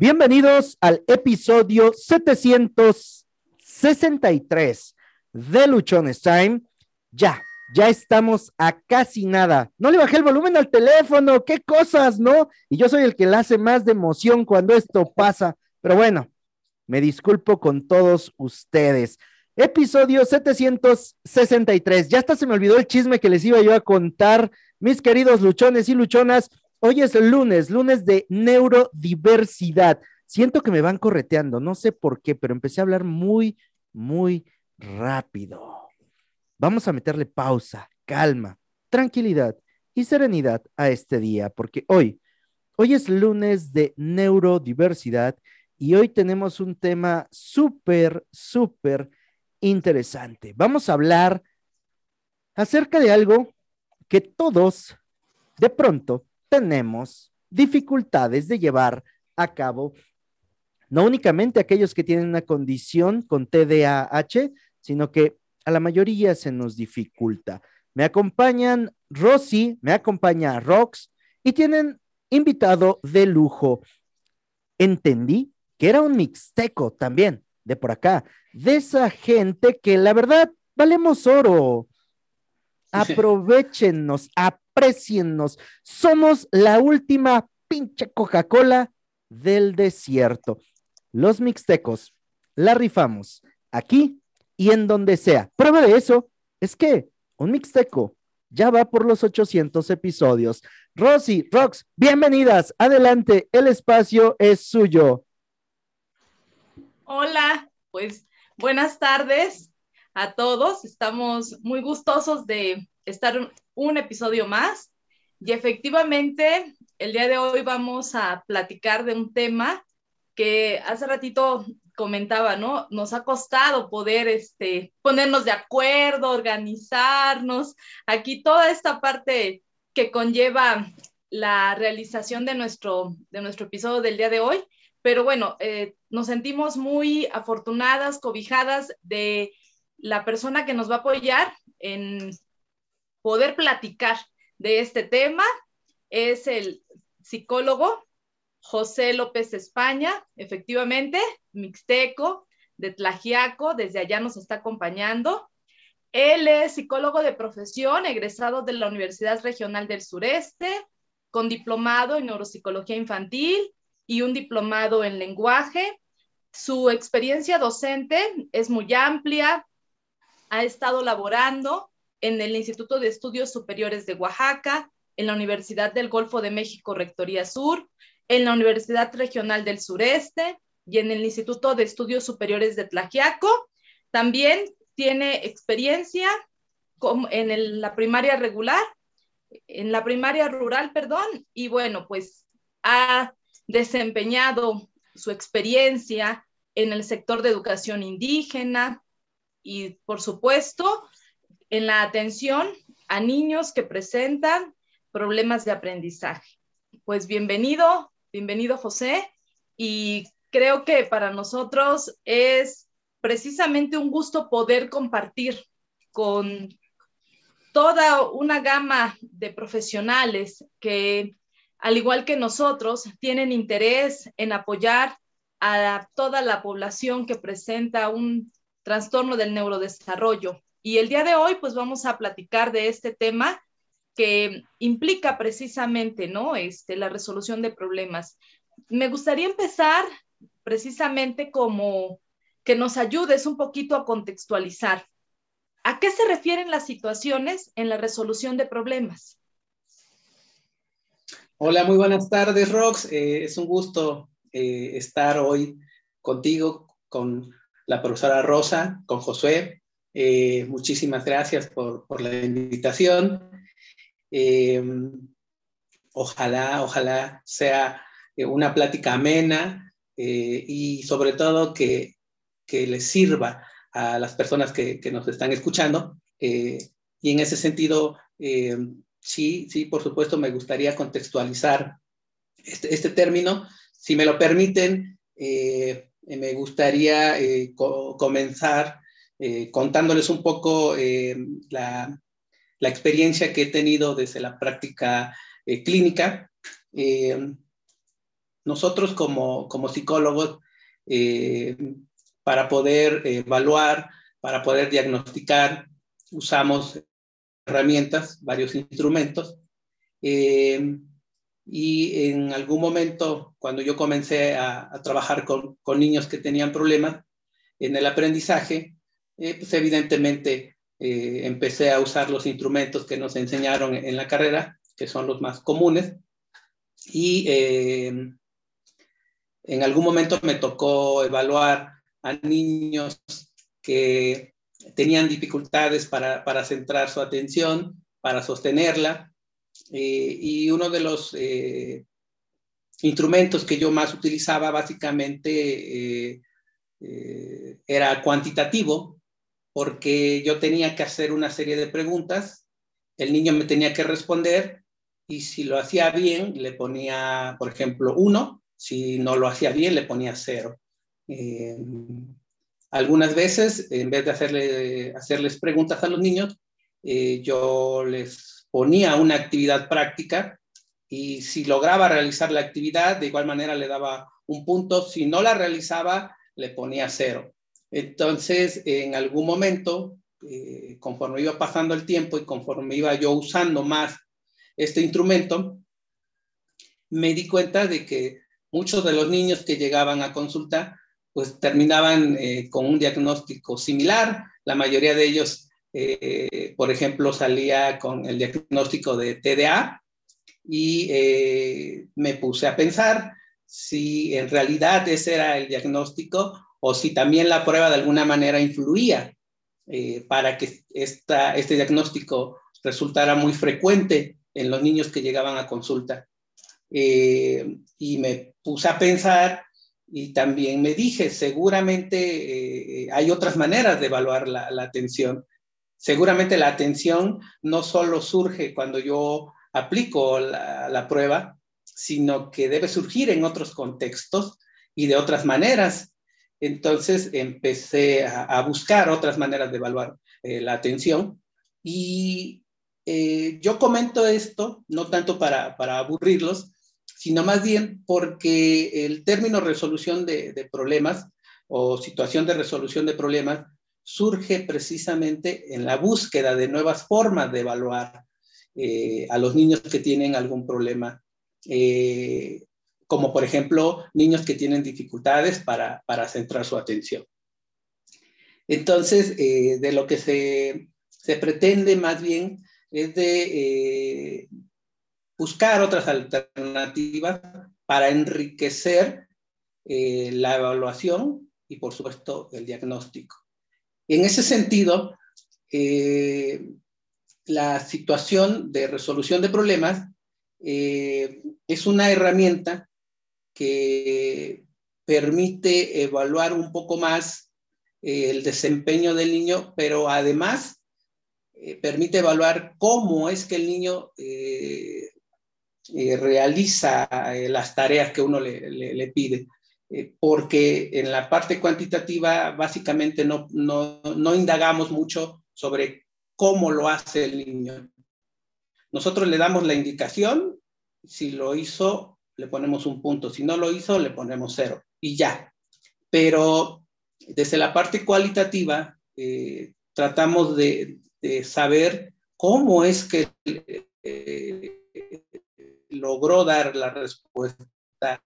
Bienvenidos al episodio 763 de Luchones Time. Ya, ya estamos a casi nada. No le bajé el volumen al teléfono, qué cosas, ¿no? Y yo soy el que le hace más de emoción cuando esto pasa. Pero bueno, me disculpo con todos ustedes. Episodio 763. Ya hasta se me olvidó el chisme que les iba yo a contar, mis queridos luchones y luchonas. Hoy es lunes, lunes de neurodiversidad. Siento que me van correteando, no sé por qué, pero empecé a hablar muy, muy rápido. Vamos a meterle pausa, calma, tranquilidad y serenidad a este día, porque hoy, hoy es lunes de neurodiversidad y hoy tenemos un tema súper, súper interesante. Vamos a hablar acerca de algo que todos de pronto tenemos dificultades de llevar a cabo, no únicamente aquellos que tienen una condición con TDAH, sino que a la mayoría se nos dificulta. Me acompañan Rosy, me acompaña Rox y tienen invitado de lujo. Entendí que era un mixteco también, de por acá, de esa gente que la verdad valemos oro. Aprovechenos, Somos la última pinche Coca-Cola del desierto. Los mixtecos la rifamos aquí y en donde sea. Prueba de eso es que un mixteco ya va por los 800 episodios. Rosy, Rox, bienvenidas. Adelante, el espacio es suyo. Hola, pues buenas tardes a todos. Estamos muy gustosos de estar un episodio más. Y efectivamente, el día de hoy vamos a platicar de un tema que hace ratito comentaba, ¿no? Nos ha costado poder este, ponernos de acuerdo, organizarnos. Aquí toda esta parte que conlleva la realización de nuestro, de nuestro episodio del día de hoy. Pero bueno, eh, nos sentimos muy afortunadas, cobijadas de la persona que nos va a apoyar en poder platicar de este tema. Es el psicólogo José López España, efectivamente, mixteco, de Tlajiaco, desde allá nos está acompañando. Él es psicólogo de profesión, egresado de la Universidad Regional del Sureste, con diplomado en neuropsicología infantil y un diplomado en lenguaje. Su experiencia docente es muy amplia, ha estado laborando en el Instituto de Estudios Superiores de Oaxaca, en la Universidad del Golfo de México, Rectoría Sur, en la Universidad Regional del Sureste y en el Instituto de Estudios Superiores de Tlajiaco. También tiene experiencia en la primaria regular, en la primaria rural, perdón, y bueno, pues ha desempeñado su experiencia en el sector de educación indígena y, por supuesto, en la atención a niños que presentan problemas de aprendizaje. Pues bienvenido, bienvenido José, y creo que para nosotros es precisamente un gusto poder compartir con toda una gama de profesionales que, al igual que nosotros, tienen interés en apoyar a toda la población que presenta un trastorno del neurodesarrollo. Y el día de hoy, pues vamos a platicar de este tema que implica precisamente, ¿no? Este, la resolución de problemas. Me gustaría empezar precisamente como que nos ayudes un poquito a contextualizar. ¿A qué se refieren las situaciones en la resolución de problemas? Hola, muy buenas tardes, Rox. Eh, es un gusto eh, estar hoy contigo, con la profesora Rosa, con Josué. Eh, muchísimas gracias por, la invitación. ojalá, ojalá sea una plática amena, eh, y sobre todo que, les sirva a las personas que, nos están escuchando. Eh, y en ese sentido, eh, sí, sí, por supuesto, me gustaría contextualizar este, este término. Si me lo permiten, me gustaría comenzar contándoles un poco la, la, experiencia que he tenido desde la práctica clínica. nosotros como, como psicólogos, eh, para poder evaluar, para poder diagnosticar, usamos herramientas, varios instrumentos. Eh, y en algún momento, cuando yo comencé a, trabajar con, con, niños que tenían problemas en el aprendizaje, pues evidentemente eh, empecé a usar los instrumentos que nos enseñaron en la carrera, que son los más comunes. Y en algún momento me tocó evaluar a niños que tenían dificultades para, para centrar su atención, para sostenerla. Eh, y uno de los eh, instrumentos que yo más utilizaba básicamente era cuantitativo, porque yo tenía que hacer una serie de preguntas, el niño me tenía que responder y si lo hacía bien le ponía, por ejemplo, uno, si no lo hacía bien le ponía cero. Algunas veces, en vez de hacerle, hacerles preguntas a los niños, eh, yo les ponía una actividad práctica y si lograba realizar la actividad, de igual manera le daba un punto. Si no la realizaba, le ponía cero. Entonces, en algún momento, eh, conforme iba pasando el tiempo y conforme iba yo usando más este instrumento, me di cuenta de que muchos de los niños que llegaban a consulta pues terminaban eh, con un diagnóstico similar. La mayoría de ellos, eh, por ejemplo, salía con el diagnóstico de TDA y me puse a pensar si en realidad ese era el diagnóstico o si también la prueba de alguna manera influía para que este diagnóstico resultara muy frecuente en los niños que llegaban a consulta. y me puse a pensar y también me dije, seguramente eh, hay otras maneras de evaluar la, atención. Seguramente la atención no solo surge cuando yo aplico la, prueba, sino que debe surgir en otros contextos y de otras maneras. Entonces empecé a, buscar otras maneras de evaluar eh, la atención y eh, yo comento esto, no tanto para, para aburrirlos, sino más bien porque el término resolución de, problemas o situación de resolución de problemas surge precisamente en la búsqueda de nuevas formas de evaluar eh, a los niños que tienen algún problema, como por ejemplo niños que tienen dificultades para, centrar su atención. Entonces, eh, de lo que se, se, pretende más bien es de buscar otras alternativas para enriquecer eh, la evaluación y, por supuesto, el diagnóstico. En ese sentido, eh, la situación de resolución de problemas eh, es una herramienta que permite evaluar un poco más el desempeño del niño, pero además permite evaluar cómo es que el niño eh, realiza eh, las tareas que uno le, pide. Eh, porque en la parte cuantitativa básicamente no, no indagamos mucho sobre cómo lo hace el niño. Nosotros le damos la indicación, si lo hizo, le ponemos un punto, si no lo hizo, le ponemos cero y ya. Pero desde la parte cualitativa, tratamos de, saber cómo es que logró dar la respuesta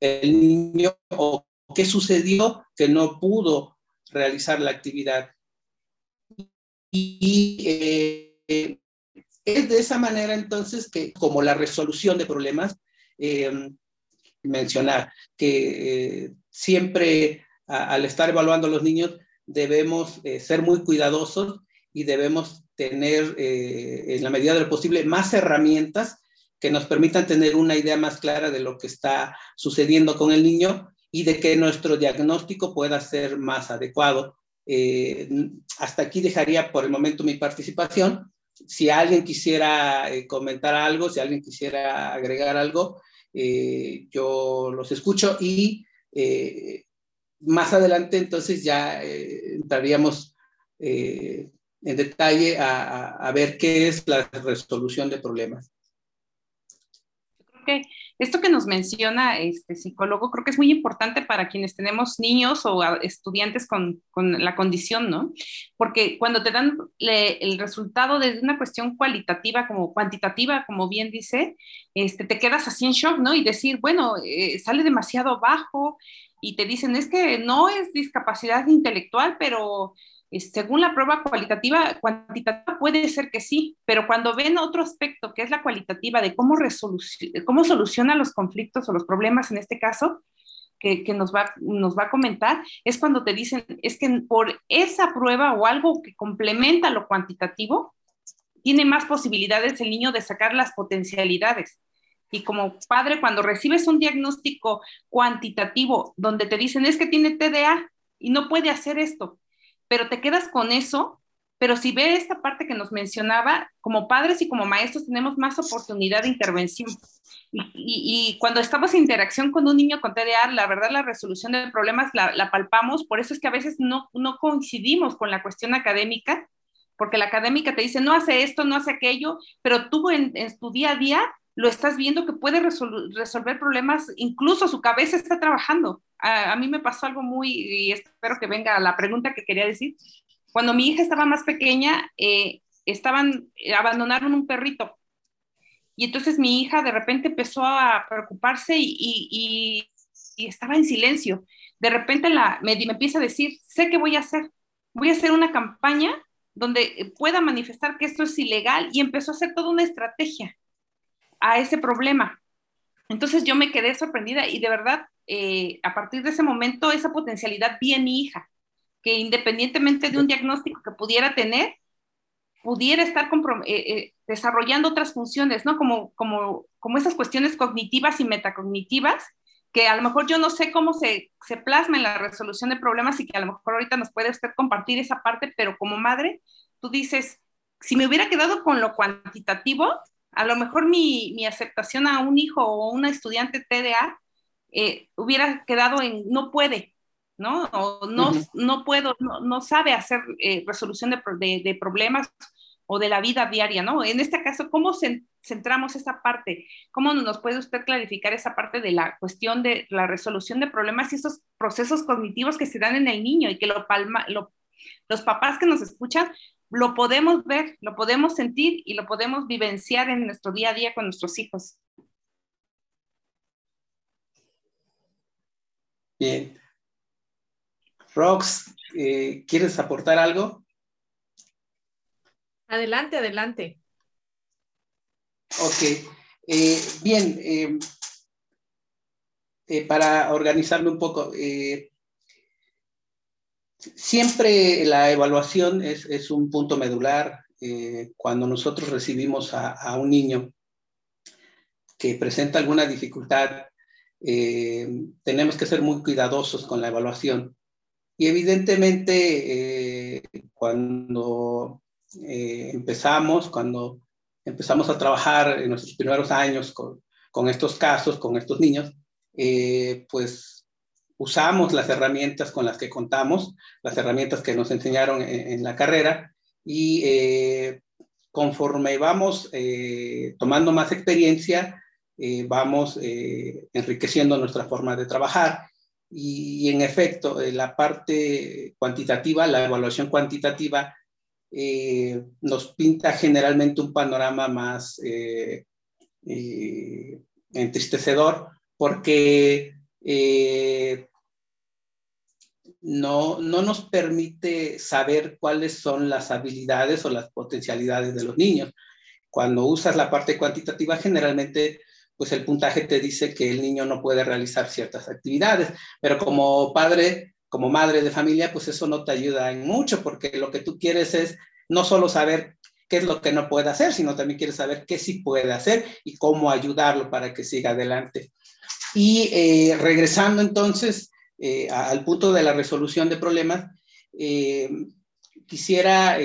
el niño o qué sucedió que no pudo realizar la actividad. Y eh, es de esa manera entonces que como la resolución de problemas, eh, mencionar que eh, siempre al estar evaluando a los niños debemos ser muy cuidadosos y debemos tener, eh, en la medida de lo posible, más herramientas que nos permitan tener una idea más clara de lo que está sucediendo con el niño y de que nuestro diagnóstico pueda ser más adecuado. Eh, hasta aquí dejaría por el momento mi participación. Si alguien quisiera eh, comentar algo, si alguien quisiera agregar algo, yo los escucho y más adelante entonces ya entraríamos en detalle a, ver qué es la resolución de problemas. Que esto que nos menciona este psicólogo creo que es muy importante para quienes tenemos niños o estudiantes con, con la condición, ¿no? Porque cuando te dan el resultado desde una cuestión cualitativa como cuantitativa, como bien dice, este, te quedas así en shock, ¿no? Y decir, bueno, eh, sale demasiado bajo y te dicen, es que no es discapacidad intelectual, pero según la prueba cualitativa, cuantitativa puede ser que sí, pero cuando ven otro aspecto que es la cualitativa de cómo, cómo soluciona los conflictos o los problemas en este caso, que, nos, va, nos va a comentar, es cuando te dicen, es que por esa prueba o algo que complementa lo cuantitativo, tiene más posibilidades el niño de sacar las potencialidades. Y como padre, cuando recibes un diagnóstico cuantitativo donde te dicen es que tiene TDA y no puede hacer esto, pero te quedas con eso, pero si ve esta parte que nos mencionaba, como padres y como maestros tenemos más oportunidad de intervención. Y, cuando estamos en interacción con un niño con TDA, la verdad la resolución de problemas la, palpamos, por eso es que a veces no, no coincidimos con la cuestión académica, porque la académica te dice, no hace esto, no hace aquello, pero tú en, en tu día a día lo estás viendo que puede resolver problemas, incluso su cabeza está trabajando. A, mí me pasó algo muy, y espero que venga la pregunta que quería decir. Cuando mi hija estaba más pequeña, eh, estaban, eh, abandonaron un perrito. Y entonces mi hija de repente empezó a preocuparse y, estaba en silencio. De repente la, me, me empieza a decir, sé qué voy a hacer. Voy a hacer una campaña donde pueda manifestar que esto es ilegal y empezó a hacer toda una estrategia a ese problema. Entonces yo me quedé sorprendida y de verdad, eh, a partir de ese momento, esa potencialidad vi en mi hija, que independientemente de un diagnóstico que pudiera tener, pudiera estar eh, eh, desarrollando otras funciones, ¿no? Como, como, como esas cuestiones cognitivas y metacognitivas, que a lo mejor yo no sé cómo se, se plasma en la resolución de problemas y que a lo mejor ahorita nos puede usted compartir esa parte, pero como madre, tú dices, si me hubiera quedado con lo cuantitativo, a lo mejor mi, mi aceptación a un hijo o una estudiante TDA eh, hubiera quedado en no puede, ¿no? O no, no puedo, no, no, sabe hacer eh, resolución de, de, de, problemas o de la vida diaria, ¿no? En este caso, ¿cómo centramos esa parte? ¿Cómo nos puede usted clarificar esa parte de la cuestión de la resolución de problemas y esos procesos cognitivos que se dan en el niño y que lo palma, lo, los papás que nos escuchan lo podemos ver, lo podemos sentir y lo podemos vivenciar en nuestro día a día con nuestros hijos. Bien. Rox, eh, ¿quieres aportar algo? Adelante, adelante. Ok. Eh, bien, eh, para organizarme un poco, Siempre la evaluación es, un punto medular eh, cuando nosotros recibimos a, un niño que presenta alguna dificultad. Eh, tenemos que ser muy cuidadosos con la evaluación. Y evidentemente, eh, cuando empezamos, cuando empezamos a trabajar en nuestros primeros años con, con estos casos, con estos niños, pues usamos las herramientas con las que contamos, las herramientas que nos enseñaron en, la carrera y eh, conforme vamos eh, tomando más experiencia, eh, vamos enriqueciendo nuestra forma de trabajar. Y, en efecto, la parte cuantitativa, la evaluación cuantitativa, nos pinta generalmente un panorama más entristecedor porque eh, no, no nos permite saber cuáles son las habilidades o las potencialidades de los niños. Cuando usas la parte cuantitativa, generalmente, pues el puntaje te dice que el niño no puede realizar ciertas actividades, pero como padre, como madre de familia, pues eso no te ayuda en mucho, porque lo que tú quieres es no solo saber qué es lo que no puede hacer, sino también quieres saber qué sí puede hacer y cómo ayudarlo para que siga adelante. Y eh, regresando entonces eh, al punto de la resolución de problemas, eh, quisiera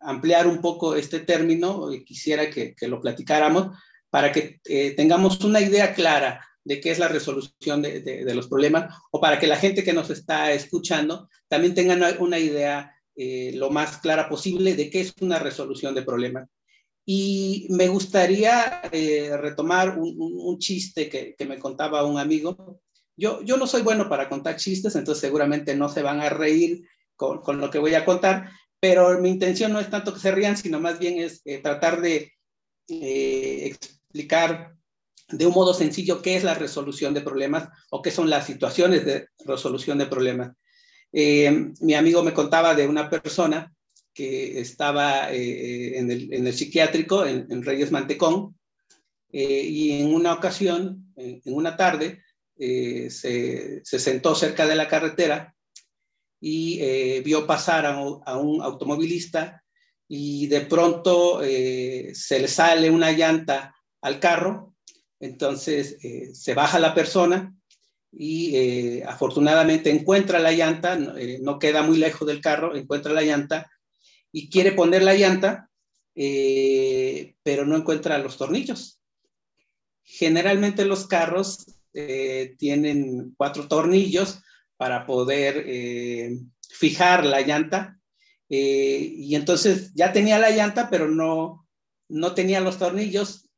ampliar un poco este término, quisiera que, lo platicáramos para que tengamos una idea clara de qué es la resolución de, los problemas o para que la gente que nos está escuchando también tenga una, idea lo más clara posible de qué es una resolución de problemas. Y me gustaría eh, retomar un, chiste que, me contaba un amigo. Yo, yo no soy bueno para contar chistes, entonces seguramente no se van a reír con, con lo que voy a contar, pero mi intención no es tanto que se rían, sino más bien es eh, tratar de eh, explicar de un modo sencillo qué es la resolución de problemas o qué son las situaciones de resolución de problemas. mi amigo me contaba de una persona que estaba eh, en, el, psiquiátrico, en, Reyes Mantecón, eh, y en una ocasión, en, una tarde, eh, se, sentó cerca de la carretera y vio pasar a, un automovilista y de pronto se le sale una llanta al carro, entonces se baja la persona y afortunadamente encuentra la llanta, no queda muy lejos del carro, encuentra la llanta y quiere poner la llanta, eh, pero no encuentra los tornillos. Generalmente los carros eh, tienen cuatro tornillos para poder eh, fijar la llanta. y entonces ya tenía la llanta, pero no, no tenía los tornillos.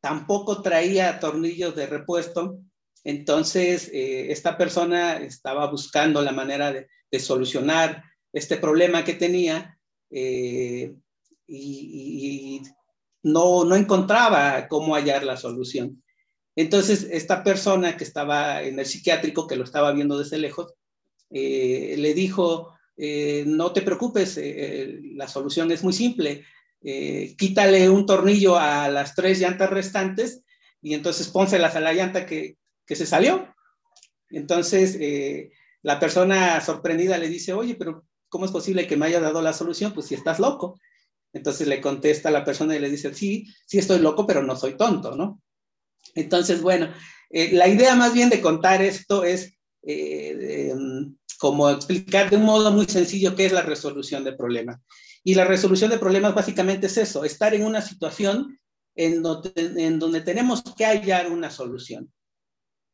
Tampoco traía tornillos de repuesto. Entonces, esta persona estaba buscando la manera de, solucionar este problema que tenía eh, y, no, no encontraba cómo hallar la solución. Entonces, esta persona que estaba en el psiquiátrico, que lo estaba viendo desde lejos, eh, le dijo, eh, no te preocupes, la solución es muy simple, quítale un tornillo a las tres llantas restantes y entonces pónselas a la llanta que, que se salió. Entonces, la persona sorprendida le dice, oye, pero ¿cómo es posible que me haya dado la solución? Pues si estás loco. Entonces le contesta la persona y le dice, sí, sí estoy loco, pero no soy tonto, ¿no? Entonces, bueno, eh, la idea más bien de contar esto es eh, mm, como explicar de un modo muy sencillo qué es la resolución de problemas. Y la resolución de problemas básicamente es eso, estar en una situación en donde, en donde tenemos que hallar una solución.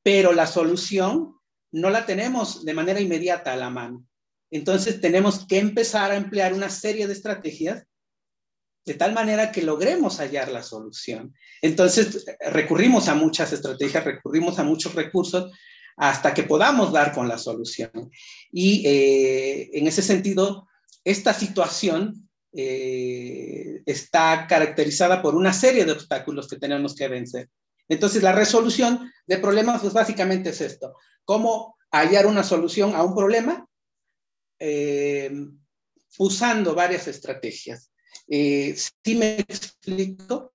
Pero la solución no la tenemos de manera inmediata a la mano. Entonces tenemos que empezar a emplear una serie de estrategias de tal manera que logremos hallar la solución. Entonces recurrimos a muchas estrategias, recurrimos a muchos recursos hasta que podamos dar con la solución. Y eh, en ese sentido, esta situación eh, está caracterizada por una serie de obstáculos que tenemos que vencer. Entonces, la resolución de problemas, pues básicamente es esto, cómo hallar una solución a un problema eh, usando varias estrategias. Eh, ¿Sí me explico?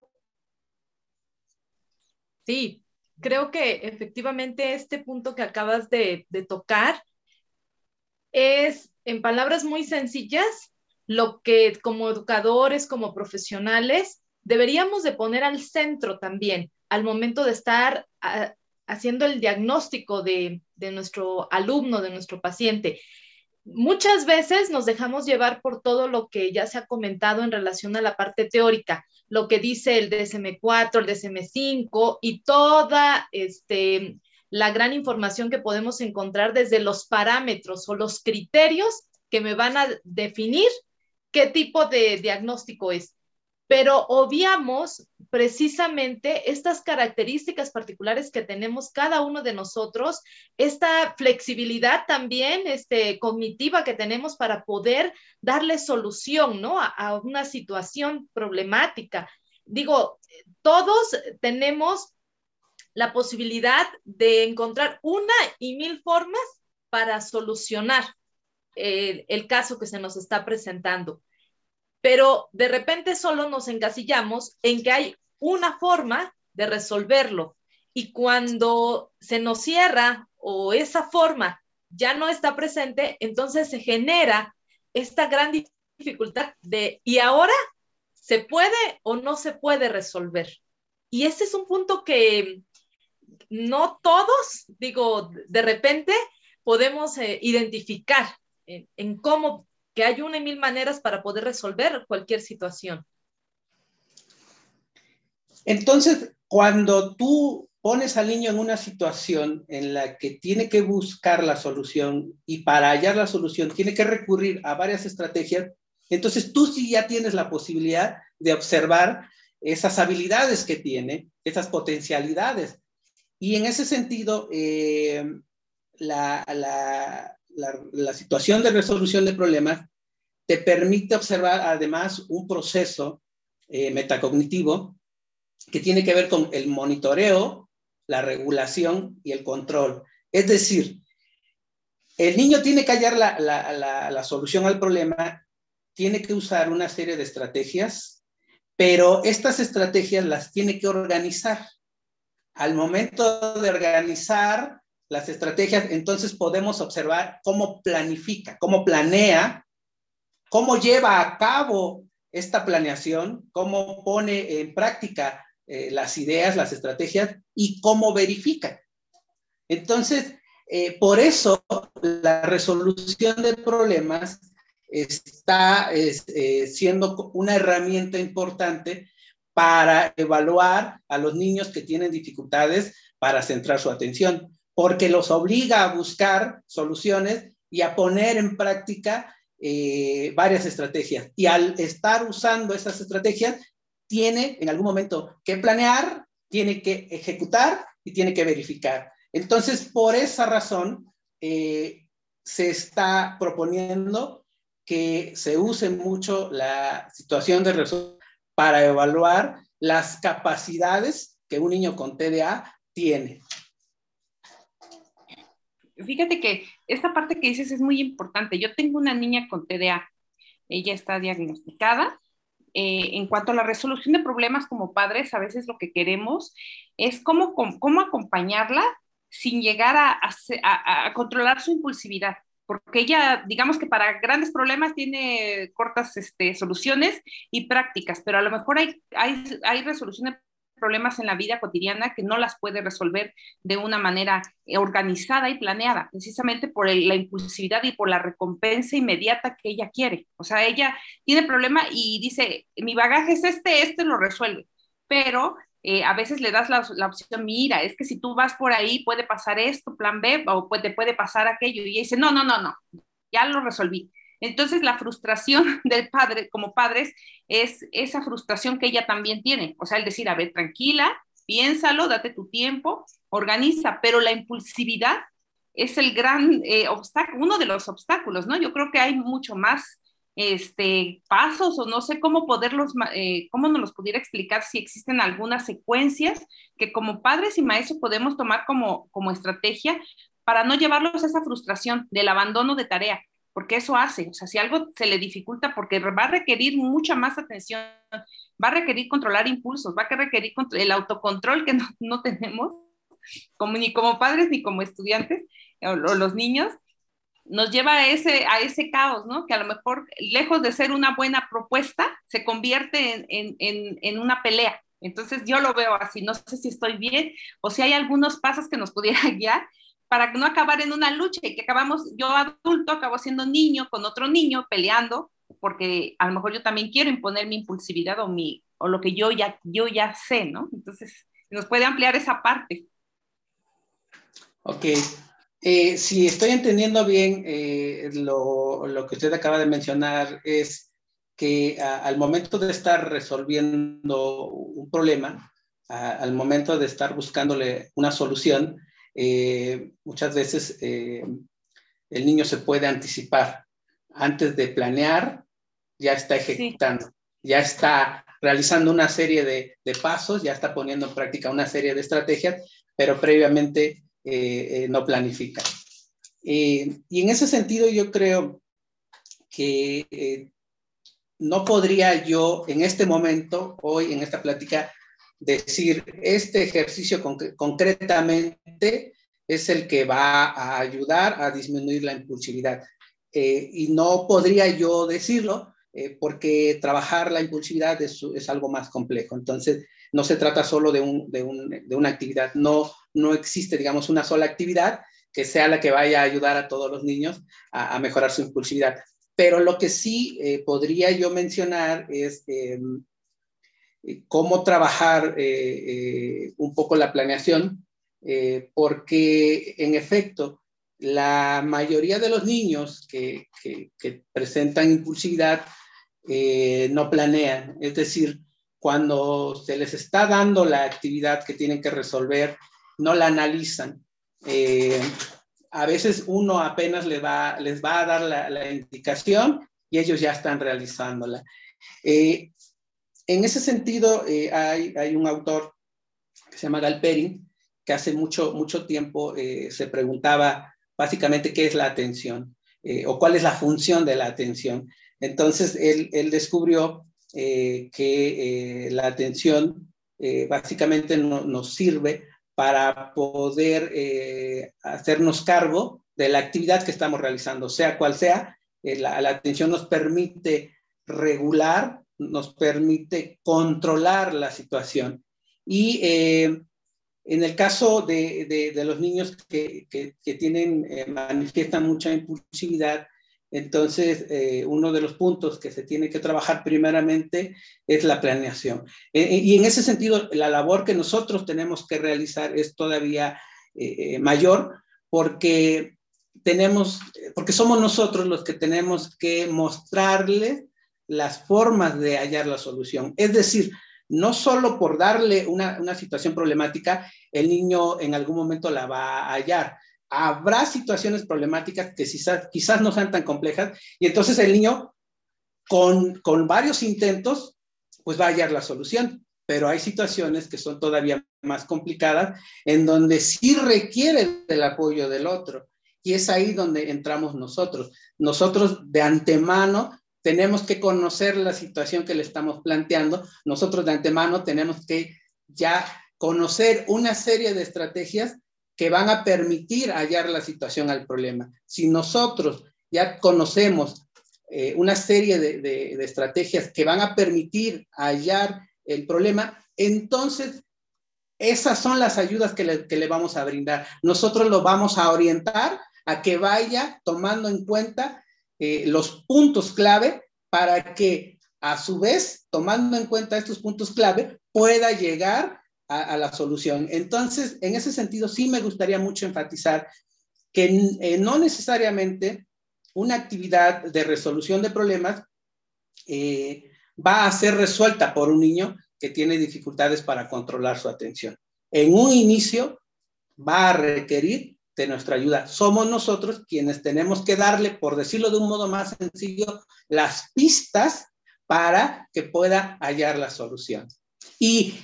Sí, creo que efectivamente este punto que acabas de, tocar es, en palabras muy sencillas, lo que como educadores, como profesionales, deberíamos de poner al centro también al momento de estar ah, haciendo el diagnóstico de, nuestro alumno, de nuestro paciente muchas veces nos dejamos llevar por todo lo que ya se ha comentado en relación a la parte teórica, lo que dice el DSM4, el DSM5 y toda este, la gran información que podemos encontrar desde los parámetros o los criterios que me van a definir qué tipo de diagnóstico es pero obviamos precisamente estas características particulares que tenemos cada uno de nosotros, esta flexibilidad también este, cognitiva que tenemos para poder darle solución ¿no? a, una situación problemática. Digo, todos tenemos la posibilidad de encontrar una y mil formas para solucionar el, el caso que se nos está presentando pero de repente solo nos encasillamos en que hay una forma de resolverlo y cuando se nos cierra o esa forma ya no está presente, entonces se genera esta gran dificultad de, ¿y ahora se puede o no se puede resolver? Y ese es un punto que no todos, digo, de repente podemos eh, identificar en, en, cómo que hay una y mil maneras para poder resolver cualquier situación. Entonces, cuando tú pones al niño en una situación en la que tiene que buscar la solución y para hallar la solución tiene que recurrir a varias estrategias, Entonces tú sí ya tienes la posibilidad de observar esas habilidades que tiene, esas potencialidades. Y en ese sentido, eh, la, la, situación de resolución de problemas te permite observar además un proceso eh, metacognitivo que tiene que ver con el monitoreo, la regulación y el control. Es decir, el niño tiene que hallar la, la, la, solución al problema, tiene que usar una serie de estrategias, pero estas estrategias las tiene que organizar. Al momento de organizar las estrategias, entonces podemos observar cómo planifica, cómo planea, cómo lleva a cabo esta planeación, cómo pone en práctica eh, las ideas, las estrategias y cómo verifica. Entonces, eh, por eso la resolución de problemas está eh, siendo una herramienta importante para evaluar a los niños que tienen dificultades para centrar su atención, porque los obliga a buscar soluciones y a poner en práctica varias estrategias. Y al estar usando esas estrategias, tiene en algún momento que planear, tiene que ejecutar y tiene que verificar. Entonces, por esa razón, eh, se está proponiendo que se use mucho la situación de resolución para evaluar las capacidades que un niño con TDA tiene. Fíjate que esta parte que dices es muy importante. Yo tengo una niña con TDA. Ella está diagnosticada eh, en cuanto a la resolución de problemas como padres, a veces lo que queremos es cómo, cómo acompañarla sin llegar a, controlar su impulsividad porque ella, digamos que para grandes problemas tiene cortas este, soluciones y prácticas, pero a lo mejor hay, hay, hay resolución problemas en la vida cotidiana que no las puede resolver de una manera eh, organizada y planeada, precisamente por la impulsividad y por la recompensa inmediata que ella quiere. O sea, ella tiene problema y dice, mi bagaje es este, este lo resuelve, pero eh, a veces le das la, opción, mira, es que si tú vas por ahí puede pasar esto, plan B, o puede, puede pasar aquello, y ella dice, no, no, no, no, ya lo resolví. Entonces, la frustración del padre, como padres, es esa frustración que ella también tiene. O sea, el decir, a ver, tranquila, piénsalo, date tu tiempo, organiza, pero la impulsividad es el gran eh, obstáculo, uno de los obstáculos, ¿no? Yo creo que hay mucho más este, pasos o no sé cómo poderlos, eh, cómo nos los pudiera explicar si existen algunas secuencias que como padres y maestros podemos tomar como, como estrategia para no llevarlos a esa frustración del abandono de tarea porque eso hace, o sea, si algo se le dificulta, porque va a requerir mucha más atención, va a requerir controlar impulsos, va a requerir el autocontrol que no, tenemos, como, ni como padres ni como estudiantes o, los niños, nos lleva a ese, a ese caos, ¿no? Que a lo mejor, lejos de ser una buena propuesta, se convierte en, en, en una pelea. Entonces yo lo veo así, no sé si estoy bien o si hay algunos pasos que nos pudiera guiar para no acabar en una lucha y que acabamos, yo adulto acabo siendo niño con otro niño peleando, porque a lo mejor yo también quiero imponer mi impulsividad o, mi, o lo que yo ya, yo ya sé, ¿no? Entonces, nos puede ampliar esa parte. Ok. Eh, si estoy entendiendo bien, eh, lo, lo, que usted acaba de mencionar es que al momento de estar resolviendo un problema, al momento de estar buscándole una solución, eh, muchas veces eh, el niño se puede anticipar. Antes de planear, ya está ejecutando, ya está realizando una serie de, pasos, ya está poniendo en práctica una serie de estrategias, pero previamente eh, no planifica. y en ese sentido yo creo que no podría yo en este momento, hoy en esta plática, decir, este ejercicio concretamente es el que va a ayudar a disminuir la impulsividad. Eh, y no podría yo decirlo eh, porque trabajar la impulsividad es, es, algo más complejo. Entonces, no se trata solo de, un, de, un, de, una actividad, no, no existe, digamos, una sola actividad que sea la que vaya a ayudar a todos los niños a, a mejorar su impulsividad. Pero lo que sí eh, podría yo mencionar es em, cómo trabajar eh, eh, un poco la planeación, porque en efecto, la mayoría de los niños que, presentan impulsividad eh, no planean. Es decir, cuando se les está dando la actividad que tienen que resolver, no la analizan. Eh, a veces uno apenas les va, les va a dar la, indicación y ellos ya están realizándola. Eh, en ese sentido, hay, hay, un autor que se llama Galperin, que hace mucho, mucho tiempo se preguntaba básicamente qué es la atención o cuál es la función de la atención. Entonces, él, descubrió eh, que eh, la atención eh, básicamente nos sirve para poder hacernos cargo de la actividad que estamos realizando, sea cual sea. La, atención nos permite regular, nos permite controlar la situación. Y en el caso de, de, los niños que, que, que tienen, manifiestan mucha impulsividad, entonces, eh, uno de los puntos que se tiene que trabajar primeramente es la planeación. Eh, eh, y en ese sentido, la labor que nosotros tenemos que realizar es todavía mayor porque tenemos, porque somos nosotros los que tenemos que mostrarle las formas de hallar la solución. Es decir, no solo por darle una, una situación problemática, el niño en algún momento la va a hallar, habrá situaciones problemáticas que quizás, quizás no sean tan complejas y entonces el niño con, con varios intentos pues va a hallar la solución, pero hay situaciones que son todavía más complicadas en donde sí requiere del apoyo del otro y es ahí donde entramos nosotros. Nosotros de antemano tenemos que conocer la situación que le estamos planteando, nosotros de antemano tenemos que ya conocer una serie de estrategias que van a permitir hallar la situación al problema. Si nosotros ya conocemos eh, una serie de, estrategias que van a permitir hallar el problema, entonces esas son las ayudas que le, vamos a brindar. Nosotros lo vamos a orientar a que vaya tomando en cuenta eh, los puntos clave para que a su vez, tomando en cuenta estos puntos clave, pueda llegar a, la solución. Entonces, en ese sentido, sí me gustaría mucho enfatizar que eh, no necesariamente una actividad de resolución de problemas eh, va a ser resuelta por un niño que tiene dificultades para controlar su atención. En un inicio va a requerir nuestra ayuda. Somos nosotros quienes tenemos que darle, por decirlo de un modo más sencillo, las pistas para que pueda hallar la solución. Y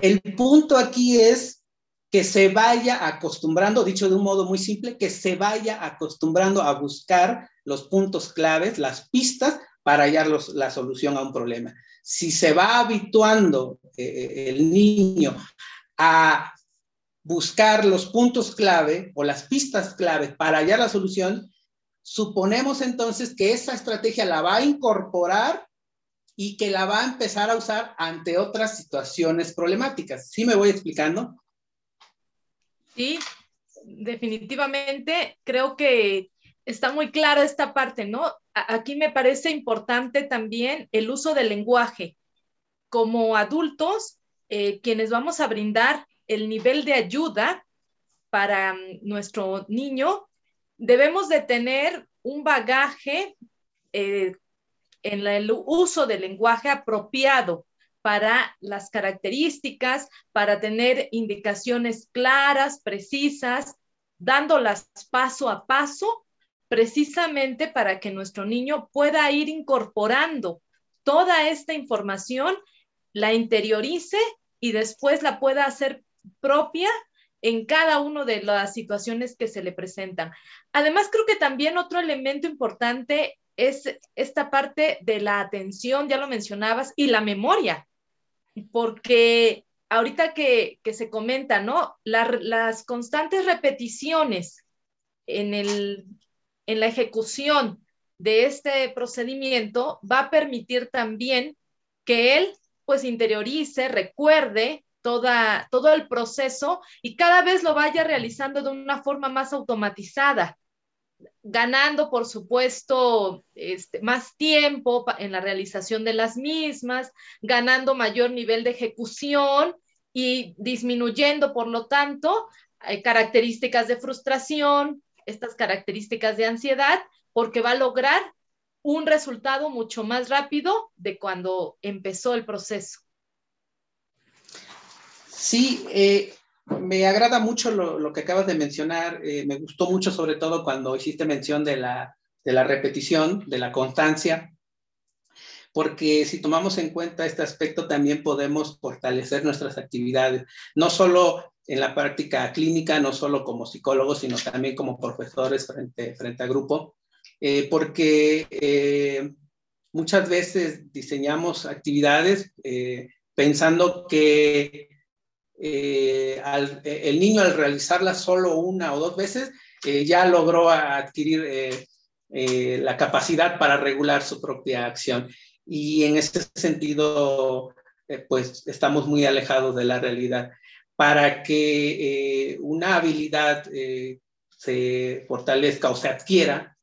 el punto aquí es que se vaya acostumbrando, dicho de un modo muy simple, que se vaya acostumbrando a buscar los puntos claves, las pistas para hallar la solución a un problema. Si se va habituando eh, el niño a buscar los puntos clave o las pistas clave para hallar la solución, suponemos entonces que esa estrategia la va a incorporar y que la va a empezar a usar ante otras situaciones problemáticas. ¿Sí me voy explicando? Sí, definitivamente creo que está muy clara esta parte, ¿no? Aquí me parece importante también el uso del lenguaje. Como adultos, eh, quienes vamos a brindar el nivel de ayuda para mm, nuestro niño, debemos de tener un bagaje eh, en el uso del lenguaje apropiado para las características, para tener indicaciones claras, precisas, dándolas paso a paso, precisamente para que nuestro niño pueda ir incorporando toda esta información, la interiorice y después la pueda hacer propia en cada una de las situaciones que se le presentan. Además, creo que también otro elemento importante es esta parte de la atención, ya lo mencionabas, y la memoria, porque ahorita que, se comenta, ¿no? las constantes repeticiones en, el, en la ejecución de este procedimiento va a permitir también que él pues interiorice, recuerde toda, todo el proceso y cada vez lo vaya realizando de una forma más automatizada ganando, por supuesto, este, más tiempo en la realización de las mismas, ganando mayor nivel de ejecución y disminuyendo, por lo tanto, eh, características de frustración, estas características de ansiedad, porque va a lograr un resultado mucho más rápido de cuando empezó el proceso. Sí, eh, me agrada mucho lo, que acabas de mencionar. Eh, me gustó mucho sobre todo cuando hiciste mención de la, de la repetición, de la constancia, porque si tomamos en cuenta este aspecto también podemos fortalecer nuestras actividades, no solo en la práctica clínica, no solo como psicólogos, sino también como profesores frente, frente a grupo, eh, porque muchas veces diseñamos actividades pensando que el niño al realizarlas solo una o dos veces ya logró adquirir la capacidad para regular su propia acción. Y en ese sentido, pues estamos muy alejados de la realidad. Para que una habilidad se fortalezca o se adquiera,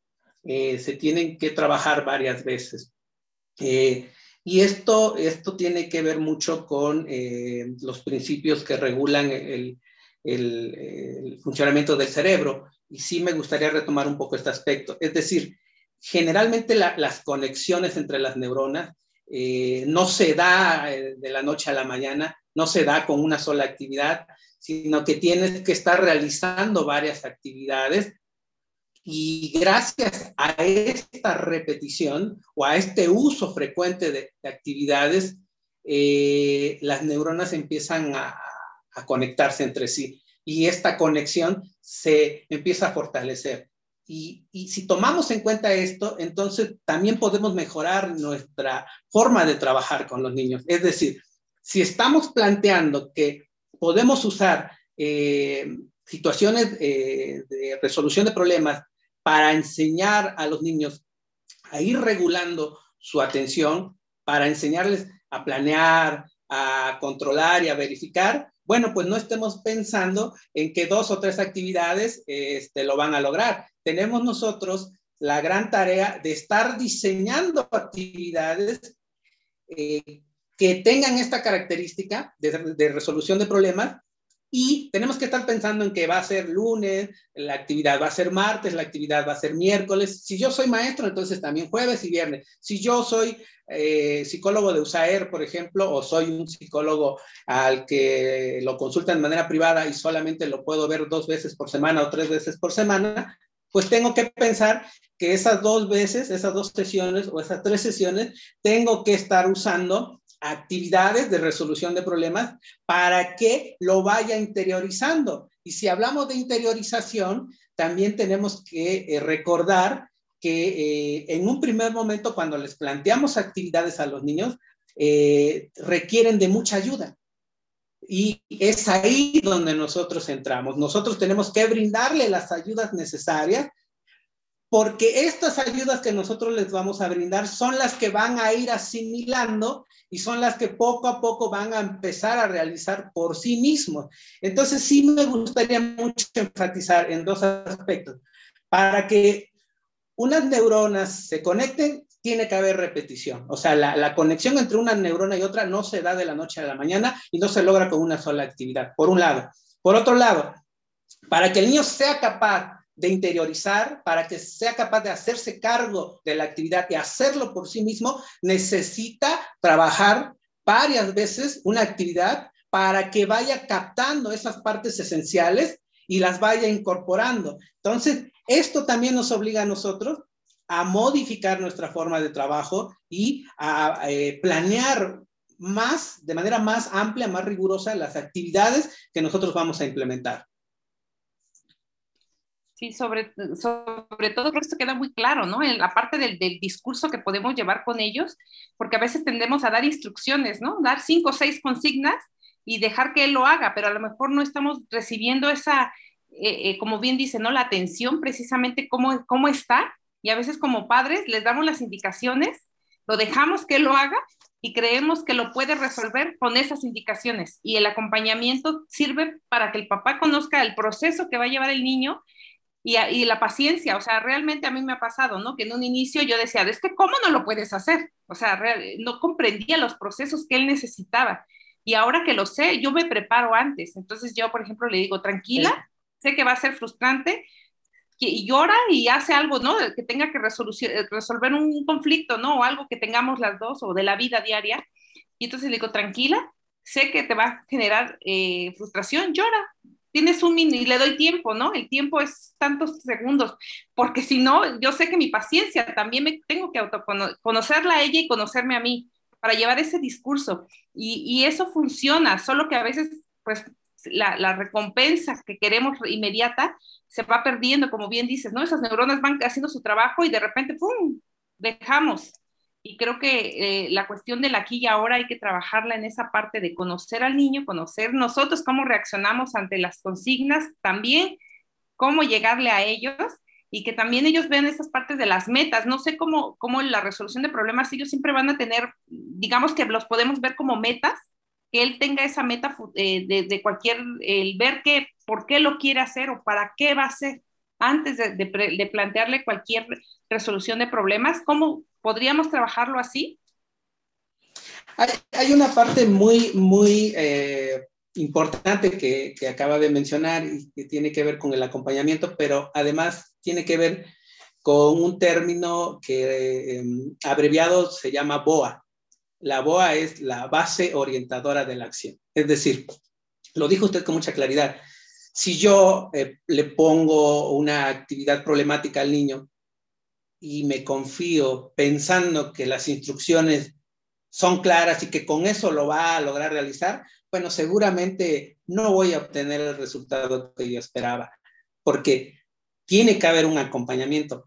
eh, se tienen que trabajar varias veces. Eh, y esto, esto tiene que ver mucho con eh, los principios que regulan el, el, funcionamiento del cerebro. Y sí me gustaría retomar un poco este aspecto. Es decir, generalmente las conexiones entre las neuronas no se da de la noche a la mañana, no se da con una sola actividad, sino que tienes que estar realizando varias actividades y gracias a esta repetición o a este uso frecuente de, actividades, eh, las neuronas empiezan a, conectarse entre sí y esta conexión se empieza a fortalecer. Y, si tomamos en cuenta esto, entonces también podemos mejorar nuestra forma de trabajar con los niños. Es decir, si estamos planteando que podemos usar eh, situaciones eh, de resolución de problemas para enseñar a los niños a ir regulando su atención, para enseñarles a planear, a controlar y a verificar, bueno, pues no estemos pensando en que dos o tres actividades este, lo van a lograr. Tenemos nosotros la gran tarea de estar diseñando actividades eh, que tengan esta característica de, resolución de problemas y tenemos que estar pensando en que va a ser lunes, la actividad va a ser martes, la actividad va a ser miércoles. Si yo soy maestro, entonces también jueves y viernes. Si yo soy eh, psicólogo de USAER, por ejemplo, o soy un psicólogo al que lo consulta de manera privada y solamente lo puedo ver dos veces por semana o tres veces por semana, pues tengo que pensar que esas dos veces, esas dos sesiones o esas tres sesiones, tengo que estar usando actividades de resolución de problemas para que lo vaya interiorizando. Y si hablamos de interiorización, también tenemos que eh, recordar que eh, en un primer momento, cuando les planteamos actividades a los niños, eh, requieren de mucha ayuda. Y es ahí donde nosotros entramos. Nosotros tenemos que brindarle las ayudas necesarias porque estas ayudas que nosotros les vamos a brindar son las que van a ir asimilando y son las que poco a poco van a empezar a realizar por sí mismos. Entonces sí me gustaría mucho enfatizar en dos aspectos. Para que unas neuronas se conecten, tiene que haber repetición. O sea, la, la, conexión entre una neurona y otra no se da de la noche a la mañana y no se logra con una sola actividad, por un lado. Por otro lado, para que el niño sea capaz de interiorizar, para que sea capaz de hacerse cargo de la actividad y hacerlo por sí mismo, necesita trabajar varias veces una actividad para que vaya captando esas partes esenciales y las vaya incorporando. Entonces, esto también nos obliga a nosotros a modificar nuestra forma de trabajo y a eh, planear más, de manera más amplia, más rigurosa, las actividades que nosotros vamos a implementar. Sí, sobre, sobre todo creo que esto queda muy claro, ¿no? En la parte del, del, discurso que podemos llevar con ellos, porque a veces tendemos a dar instrucciones, ¿no? Dar cinco o seis consignas y dejar que él lo haga, pero a lo mejor no estamos recibiendo esa, eh, eh, como bien dice, ¿no? La atención precisamente cómo, cómo está, y a veces como padres les damos las indicaciones, lo dejamos que él lo haga y creemos que lo puede resolver con esas indicaciones. Y el acompañamiento sirve para que el papá conozca el proceso que va a llevar el niño y, la paciencia, o sea, realmente a mí me ha pasado, ¿no? Que en un inicio yo decía, es que ¿cómo no lo puedes hacer? O sea, no comprendía los procesos que él necesitaba. Y ahora que lo sé, yo me preparo antes. Entonces yo, por ejemplo, le digo, tranquila, sé que va a ser frustrante, y llora y hace algo, ¿no? Que tenga que resolver un conflicto, ¿no? O algo que tengamos las dos o de la vida diaria. Y entonces le digo, tranquila, sé que te va a generar eh, frustración, llora. Tienes un mini, y le doy tiempo, ¿no? El tiempo es tantos segundos, porque si no, yo sé que mi paciencia también me tengo que autoconocerla a ella y conocerme a mí para llevar ese discurso. Y, y eso funciona, solo que a veces, pues, la, la, recompensa que queremos inmediata se va perdiendo, como bien dices, ¿no? Esas neuronas van haciendo su trabajo y de repente, ¡pum!, dejamos. Y creo que eh, la cuestión del aquí y ahora hay que trabajarla en esa parte de conocer al niño, conocer nosotros cómo reaccionamos ante las consignas, también cómo llegarle a ellos y que también ellos vean esas partes de las metas. No sé cómo, cómo la resolución de problemas ellos siempre van a tener, digamos que los podemos ver como metas, que él tenga esa meta eh, de, cualquier, el ver que, por qué lo quiere hacer o para qué va a hacer antes de, de plantearle cualquier resolución de problemas. ¿Cómo podríamos trabajarlo así? Hay, hay una parte muy, muy eh, importante que, acaba de mencionar y que tiene que ver con el acompañamiento, pero además tiene que ver con un término que eh, abreviado se llama BOA, la BOA es la base orientadora de la acción. Es decir, lo dijo usted con mucha claridad. Si yo eh, le pongo una actividad problemática al niño y me confío pensando que las instrucciones son claras y que con eso lo va a lograr realizar, bueno, seguramente no voy a obtener el resultado que yo esperaba, porque tiene que haber un acompañamiento.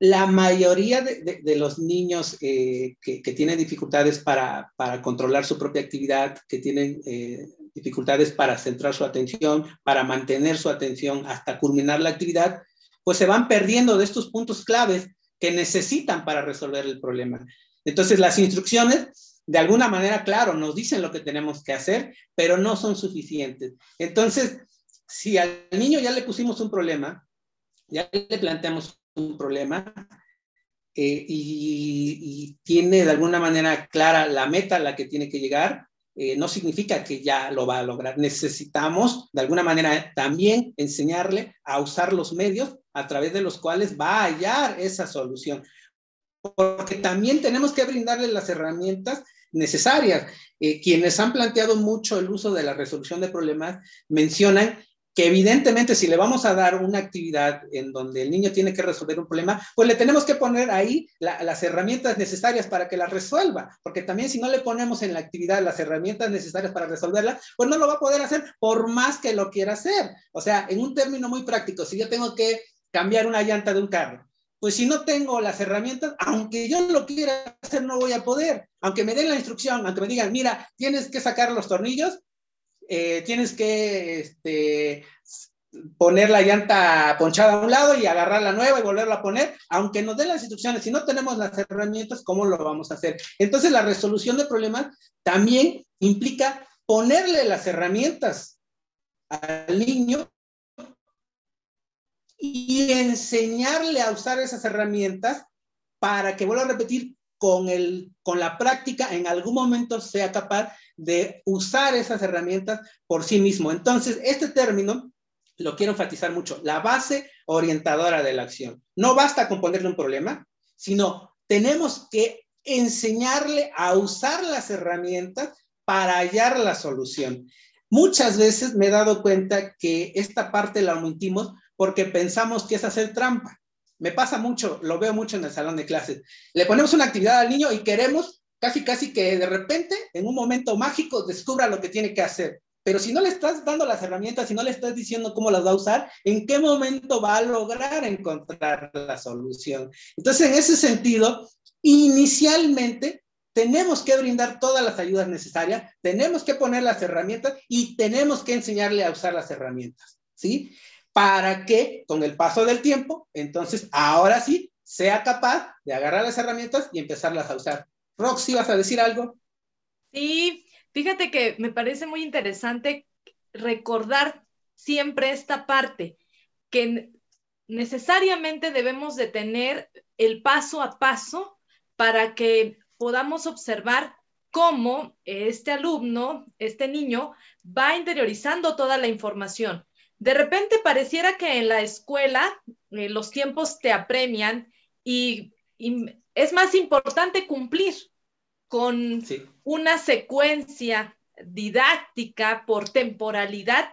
La mayoría de, los niños eh, que, tienen dificultades para, controlar su propia actividad, que tienen eh, dificultades para centrar su atención, para mantener su atención hasta culminar la actividad, pues se van perdiendo de estos puntos claves que necesitan para resolver el problema. Entonces, las instrucciones, de alguna manera, claro, nos dicen lo que tenemos que hacer, pero no son suficientes. Entonces, si al niño ya le pusimos un problema, ya le planteamos un problema eh, y, tiene de alguna manera clara la meta a la que tiene que llegar, eh, no significa que ya lo va a lograr. Necesitamos de alguna manera también enseñarle a usar los medios a través de los cuales va a hallar esa solución. Porque también tenemos que brindarle las herramientas necesarias. Eh, quienes han planteado mucho el uso de la resolución de problemas mencionan que evidentemente si le vamos a dar una actividad en donde el niño tiene que resolver un problema, pues le tenemos que poner ahí las herramientas necesarias para que la resuelva, porque también si no le ponemos en la actividad las herramientas necesarias para resolverla, pues no lo va a poder hacer por más que lo quiera hacer. O sea, en un término muy práctico, si yo tengo que cambiar una llanta de un carro, pues si no tengo las herramientas, aunque yo lo quiera hacer, no voy a poder. Aunque me den la instrucción, aunque me digan, mira, tienes que sacar los tornillos, eh, tienes que este, poner la llanta ponchada a un lado y agarrar la nueva y volverla a poner, aunque nos den las instrucciones, si no tenemos las herramientas, ¿cómo lo vamos a hacer? Entonces, la resolución de problemas también implica ponerle las herramientas al niño y enseñarle a usar esas herramientas para que, vuelva a repetir, con, el, con la práctica en algún momento sea capaz de usar esas herramientas por sí mismo. Entonces, este término lo quiero enfatizar mucho, la base orientadora de la acción. No basta con ponerle un problema, sino tenemos que enseñarle a usar las herramientas para hallar la solución. Muchas veces me he dado cuenta que esta parte la omitimos porque pensamos que es hacer trampa. Me pasa mucho, lo veo mucho en el salón de clases. Le ponemos una actividad al niño y queremos casi, casi que de repente, en un momento mágico, descubra lo que tiene que hacer. Pero si no le estás dando las herramientas, si no le estás diciendo cómo las va a usar, ¿en qué momento va a lograr encontrar la solución? Entonces, en ese sentido, inicialmente tenemos que brindar todas las ayudas necesarias, tenemos que poner las herramientas y tenemos que enseñarle a usar las herramientas, ¿sí? Para que con el paso del tiempo, entonces, ahora sí, sea capaz de agarrar las herramientas y empezarlas a usar. Roxy, ¿vas a decir algo? Sí, fíjate que me parece muy interesante recordar siempre esta parte, que necesariamente debemos de tener el paso a paso para que podamos observar cómo este alumno, este niño, va interiorizando toda la información. De repente pareciera que en la escuela eh, los tiempos te apremian y, es más importante cumplir con una secuencia didáctica por temporalidad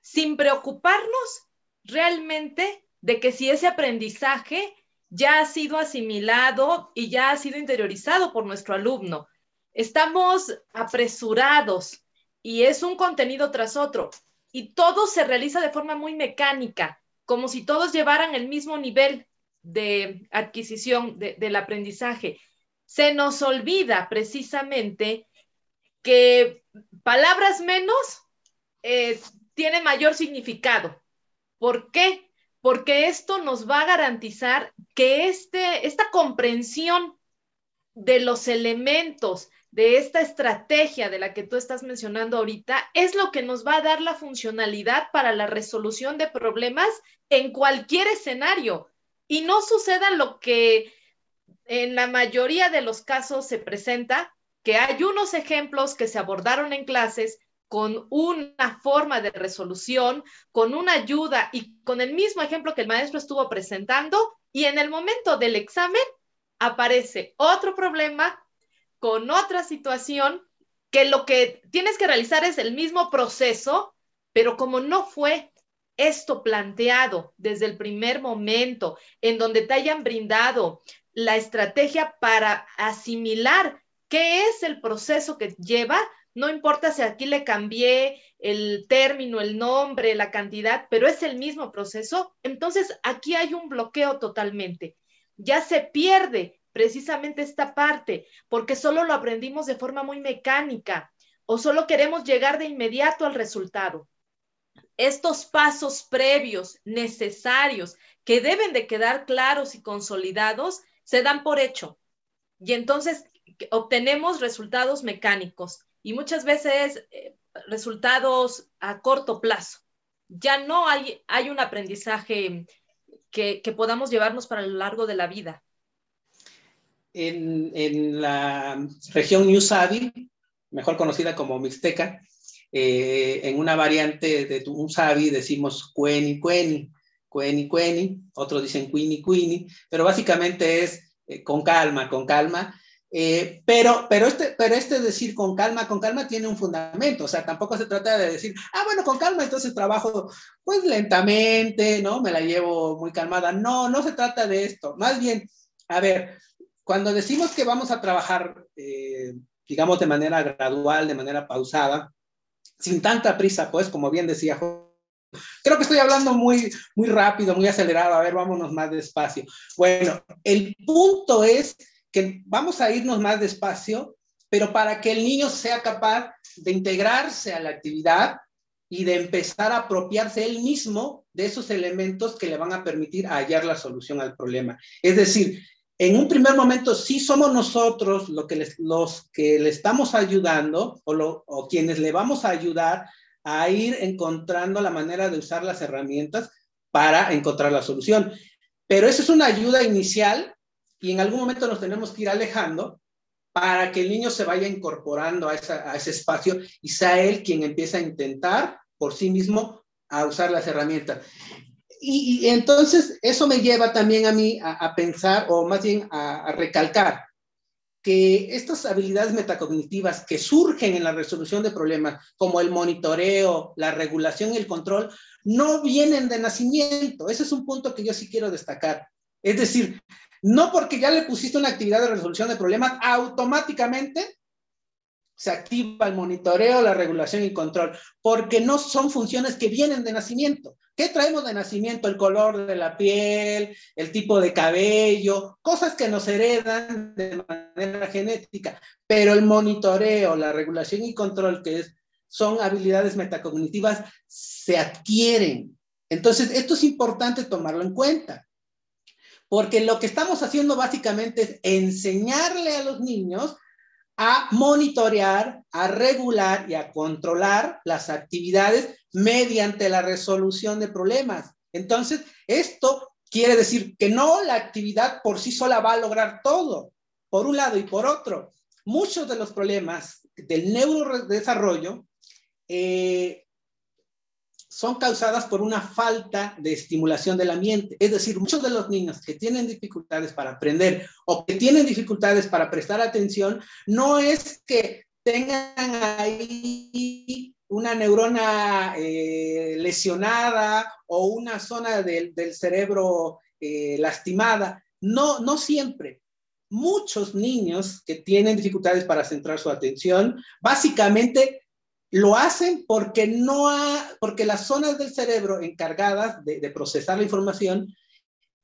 sin preocuparnos realmente de que si ese aprendizaje ya ha sido asimilado y ya ha sido interiorizado por nuestro alumno. Estamos apresurados y es un contenido tras otro y todo se realiza de forma muy mecánica, como si todos llevaran el mismo nivel de adquisición del aprendizaje. Se nos olvida precisamente que palabras menos eh, tiene mayor significado. ¿Por qué? Porque esto nos va a garantizar que este, esta comprensión de los elementos de esta estrategia de la que tú estás mencionando ahorita es lo que nos va a dar la funcionalidad para la resolución de problemas en cualquier escenario. Y no suceda lo que en la mayoría de los casos se presenta, que hay unos ejemplos que se abordaron en clases con una forma de resolución, con una ayuda y con el mismo ejemplo que el maestro estuvo presentando. Y en el momento del examen aparece otro problema con otra situación que lo que tienes que realizar es el mismo proceso, pero como no fue esto planteado desde el primer momento, en donde te hayan brindado la estrategia para asimilar qué es el proceso que lleva, no importa si aquí le cambié el término, el nombre, la cantidad, pero es el mismo proceso, entonces aquí hay un bloqueo totalmente. Ya se pierde precisamente esta parte, porque solo lo aprendimos de forma muy mecánica o solo queremos llegar de inmediato al resultado. Estos pasos previos necesarios que deben de quedar claros y consolidados se dan por hecho. Y entonces obtenemos resultados mecánicos y muchas veces eh, resultados a corto plazo. Ya no hay, hay un aprendizaje que, podamos llevarnos para lo largo de la vida. En, la región New mejor conocida como Mixteca, eh, en una variante de un Sabi decimos cueni, cueni, cueni, cueni, otros dicen cuini, cuini, pero básicamente es eh, con calma, con calma, eh, pero, pero, este, pero este decir con calma, con calma tiene un fundamento, o sea, tampoco se trata de decir, ah, bueno, con calma, entonces trabajo pues lentamente, ¿no? Me la llevo muy calmada. No, no se trata de esto. Más bien, a ver, cuando decimos que vamos a trabajar, eh, digamos, de manera gradual, de manera pausada, sin tanta prisa, pues, como bien decía Creo que estoy hablando muy, muy rápido, muy acelerado. A ver, vámonos más despacio. Bueno, el punto es que vamos a irnos más despacio, pero para que el niño sea capaz de integrarse a la actividad y de empezar a apropiarse él mismo de esos elementos que le van a permitir hallar la solución al problema. Es decir, en un primer momento sí somos nosotros los que le estamos ayudando o, quienes le vamos a ayudar a ir encontrando la manera de usar las herramientas para encontrar la solución. Pero eso es una ayuda inicial y en algún momento nos tenemos que ir alejando para que el niño se vaya incorporando a, ese espacio y sea él quien empieza a intentar por sí mismo a usar las herramientas. Y, entonces eso me lleva también a mí a, pensar, o más bien a, a, recalcar, que estas habilidades metacognitivas que surgen en la resolución de problemas, como el monitoreo, la regulación y el control, no vienen de nacimiento. Ese es un punto que yo sí quiero destacar. Es decir, no porque ya le pusiste una actividad de resolución de problemas, automáticamente se activa el monitoreo, la regulación y control, porque no son funciones que vienen de nacimiento. ¿Qué traemos de nacimiento? El color de la piel, el tipo de cabello, cosas que nos heredan de manera genética, pero el monitoreo, la regulación y control, que es, son habilidades metacognitivas, se adquieren. Entonces, esto es importante tomarlo en cuenta porque lo que estamos haciendo básicamente es enseñarle a los niños a monitorear, a regular y a controlar las actividades mediante la resolución de problemas. Entonces, esto quiere decir que no la actividad por sí sola va a lograr todo, por un lado y por otro. Muchos de los problemas del neurodesarrollo eh, son causadas por una falta de estimulación del ambiente. Es decir, muchos de los niños que tienen dificultades para aprender o que tienen dificultades para prestar atención, no es que tengan ahí una neurona eh, lesionada o una zona del, cerebro eh, lastimada. No, no siempre. Muchos niños que tienen dificultades para centrar su atención, básicamente lo hacen porque, no porque las zonas del cerebro encargadas de, procesar la información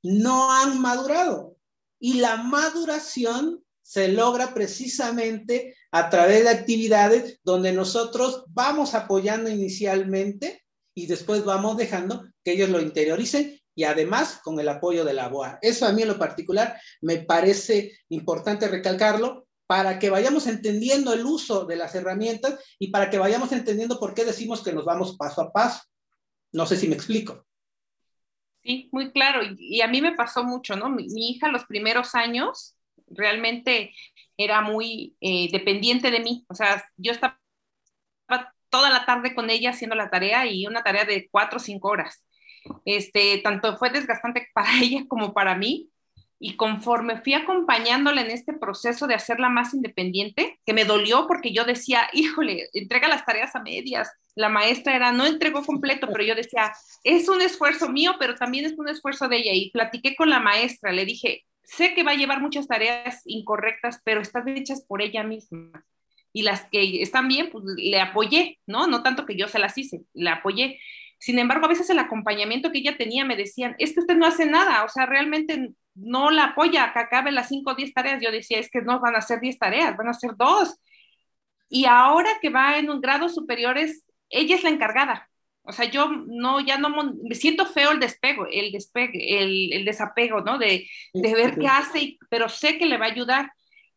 no han madurado. Y la maduración se logra precisamente a través de actividades donde nosotros vamos apoyando inicialmente y después vamos dejando que ellos lo interioricen y además con el apoyo de la BOA. Eso a mí en lo particular me parece importante recalcarlo para que vayamos entendiendo el uso de las herramientas y para que vayamos entendiendo por qué decimos que nos vamos paso a paso. No sé si me explico. Sí, muy claro. Y, a mí me pasó mucho, ¿no? Mi, hija los primeros años realmente era muy eh, dependiente de mí. O sea, yo estaba toda la tarde con ella haciendo la tarea y una tarea de cuatro o cinco horas. Este, tanto fue desgastante para ella como para mí y conforme fui acompañándola en este proceso de hacerla más independiente, que me dolió porque yo decía, híjole, entrega las tareas a medias. La maestra era, no entregó completo, pero yo decía, es un esfuerzo mío, pero también es un esfuerzo de ella. Y platiqué con la maestra, le dije, sé que va a llevar muchas tareas incorrectas, pero están hechas por ella misma. Y las que están bien, pues le apoyé, ¿no? No tanto que yo se las hice, le apoyé. Sin embargo, a veces el acompañamiento que ella tenía me decían, es que usted no hace nada, o sea, realmente no la apoya, que acabe las 5 o 10 tareas. Yo decía, es que no van a ser 10 tareas, van a ser dos. Y ahora que va en un grado superiores, ella es la encargada. O sea, yo no, ya no, me siento feo el despego, el despegue, el, desapego, ¿no? De, ver qué hace, pero sé que le va a ayudar.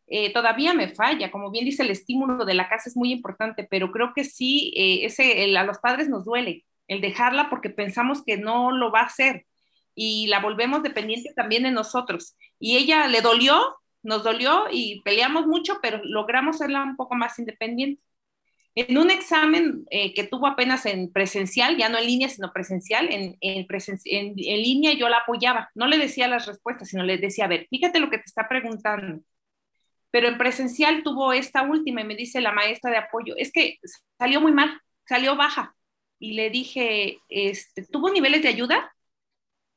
Eh, todavía me falla, como bien dice, el estímulo de la casa es muy importante, pero creo que sí, eh, ese, a los padres nos duele el dejarla porque pensamos que no lo va a hacer y la volvemos dependiente también de nosotros. Y ella le dolió, nos dolió y peleamos mucho, pero logramos hacerla un poco más independiente. En un examen eh, que tuvo apenas en presencial, ya no en línea, sino presencial, en, en, en, línea yo la apoyaba, no le decía las respuestas, sino le decía, a ver, fíjate lo que te está preguntando. Pero en presencial tuvo esta última y me dice la maestra de apoyo, es que salió muy mal, salió baja. Y le dije, este, ¿tuvo niveles de ayuda?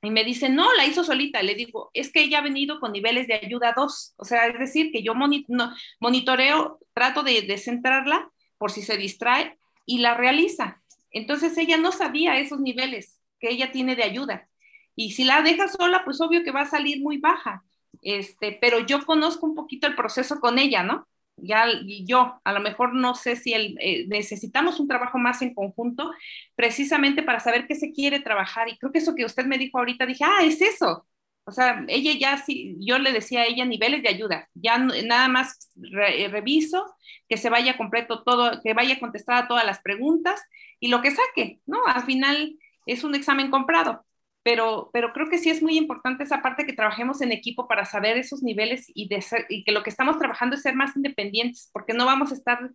Y me dice, no, la hizo solita. Le digo, es que ella ha venido con niveles de ayuda 2. O sea, es decir, que yo monitoreo, trato de, centrarla por si se distrae y la realiza. Entonces ella no sabía esos niveles que ella tiene de ayuda. Y si la deja sola, pues obvio que va a salir muy baja. Este, pero yo conozco un poquito el proceso con ella, ¿no? Ya yo, a lo mejor no sé si eh, necesitamos un trabajo más en conjunto, precisamente para saber qué se quiere trabajar. Y creo que eso que usted me dijo ahorita, dije, ah, es eso. O sea, ella ya sí, yo le decía a ella niveles de ayuda, ya nada más eh, reviso, que se vaya completo todo, que vaya contestada todas las preguntas y lo que saque, ¿no? Al final es un examen comprado pero, pero creo que sí es muy importante esa parte que trabajemos en equipo para saber esos niveles y, de y que lo que estamos trabajando es ser más independientes, porque no vamos a estar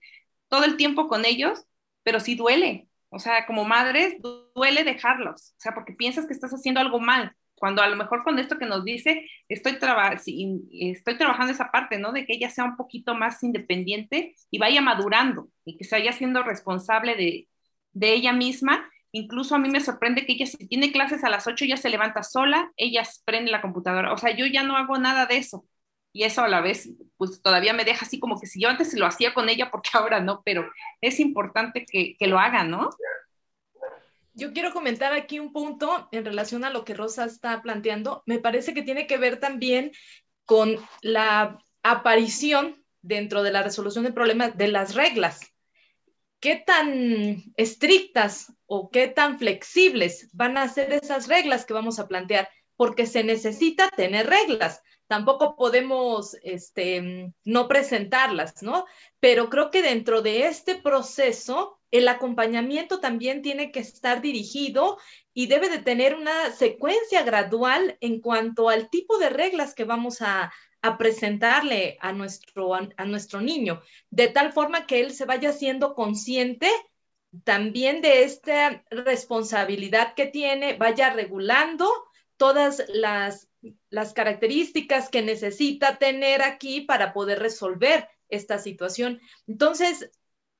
todo el tiempo con ellos, pero sí duele. O sea, como madres, duele dejarlos, o sea, porque piensas que estás haciendo algo mal, cuando a lo mejor con esto que nos dice, estoy, estoy trabajando esa parte, ¿no? De que ella sea un poquito más independiente y vaya madurando y que se vaya siendo responsable de, de ella misma Incluso a mí me sorprende que ella si tiene clases a las 8 ya se levanta sola, ella prende la computadora. O sea, yo ya no hago nada de eso. Y eso a la vez, pues todavía me deja así como que si yo antes lo hacía con ella, porque ahora no, pero es importante que, que lo haga, ¿no? Yo quiero comentar aquí un punto en relación a lo que Rosa está planteando. Me parece que tiene que ver también con la aparición dentro de la resolución de problemas de las reglas qué tan estrictas o qué tan flexibles van a ser esas reglas que vamos a plantear, porque se necesita tener reglas. Tampoco podemos este, no presentarlas, ¿no? Pero creo que dentro de este proceso, el acompañamiento también tiene que estar dirigido y debe de tener una secuencia gradual en cuanto al tipo de reglas que vamos a, a presentarle a nuestro, a, nuestro niño, de tal forma que él se vaya siendo consciente también de esta responsabilidad que tiene, vaya regulando todas las, las características que necesita tener aquí para poder resolver esta situación. Entonces,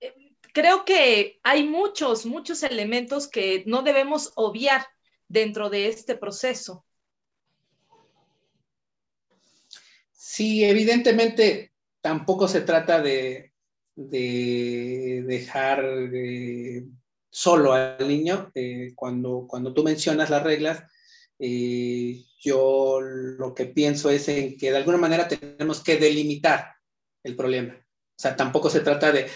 eh, creo que hay muchos, muchos elementos que no debemos obviar dentro de este proceso. Sí, evidentemente tampoco se trata de, dejar eh, solo al niño. Eh, cuando, cuando tú mencionas las reglas, eh, yo lo que pienso es en que de alguna manera tenemos que delimitar el problema. O sea, tampoco se trata de,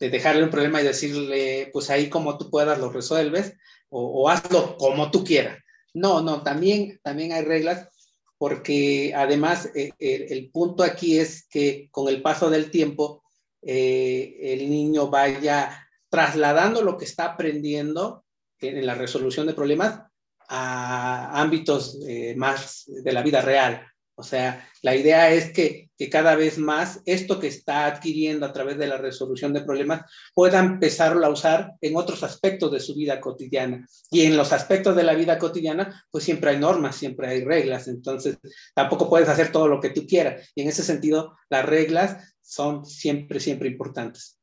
dejarle un problema y decirle, pues ahí como tú puedas lo resuelves o, hazlo como tú quieras. No, no, también, también hay reglas porque además eh, el, punto aquí es que con el paso del tiempo eh, el niño vaya trasladando lo que está aprendiendo en, la resolución de problemas a ámbitos eh, más de la vida real. O sea, la idea es que, cada vez más esto que está adquiriendo a través de la resolución de problemas pueda empezarlo a usar en otros aspectos de su vida cotidiana. Y en los aspectos de la vida cotidiana, pues siempre hay normas, siempre hay reglas. Entonces, tampoco puedes hacer todo lo que tú quieras. Y en ese sentido, las reglas son siempre, siempre importantes.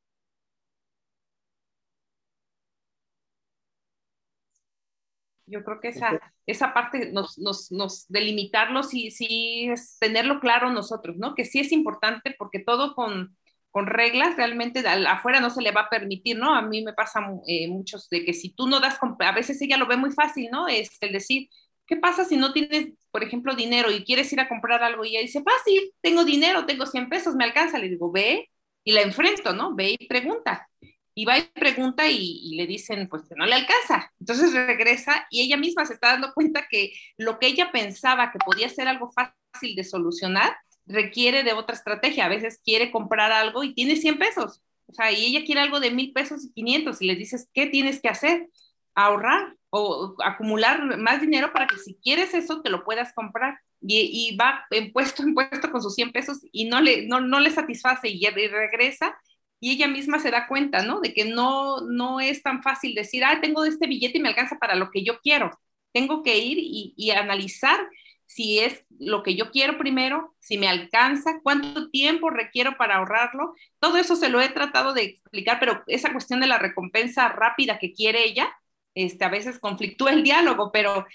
Yo creo que esa, esa parte nos, nos, nos delimitarlo, sí, sí es tenerlo claro nosotros, ¿no? Que sí es importante porque todo con, con reglas realmente afuera no se le va a permitir, ¿no? A mí me pasa eh, muchos de que si tú no das, a veces ella lo ve muy fácil, ¿no? Es el decir, ¿qué pasa si no tienes, por ejemplo, dinero y quieres ir a comprar algo y ella dice, fácil, tengo dinero, tengo 100 pesos, me alcanza? Le digo, ve y la enfrento, ¿no? Ve y pregunta y va y pregunta y, le dicen pues que no le alcanza. Entonces regresa y ella misma se está dando cuenta que lo que ella pensaba que podía ser algo fácil de solucionar requiere de otra estrategia. A veces quiere comprar algo y tiene 100 pesos. O sea, y ella quiere algo de mil pesos y 500 y le dices, ¿qué tienes que hacer? Ahorrar o acumular más dinero para que si quieres eso te lo puedas comprar. Y, va en puesto en puesto con sus 100 pesos y no le, no, no le satisface y regresa y ella misma se da cuenta, ¿no? De que no, no es tan fácil decir, ah, tengo este billete y me alcanza para lo que yo quiero. Tengo que ir y, analizar si es lo que yo quiero primero, si me alcanza, cuánto tiempo requiero para ahorrarlo. Todo eso se lo he tratado de explicar, pero esa cuestión de la recompensa rápida que quiere ella, este, a veces conflictúa el diálogo, pero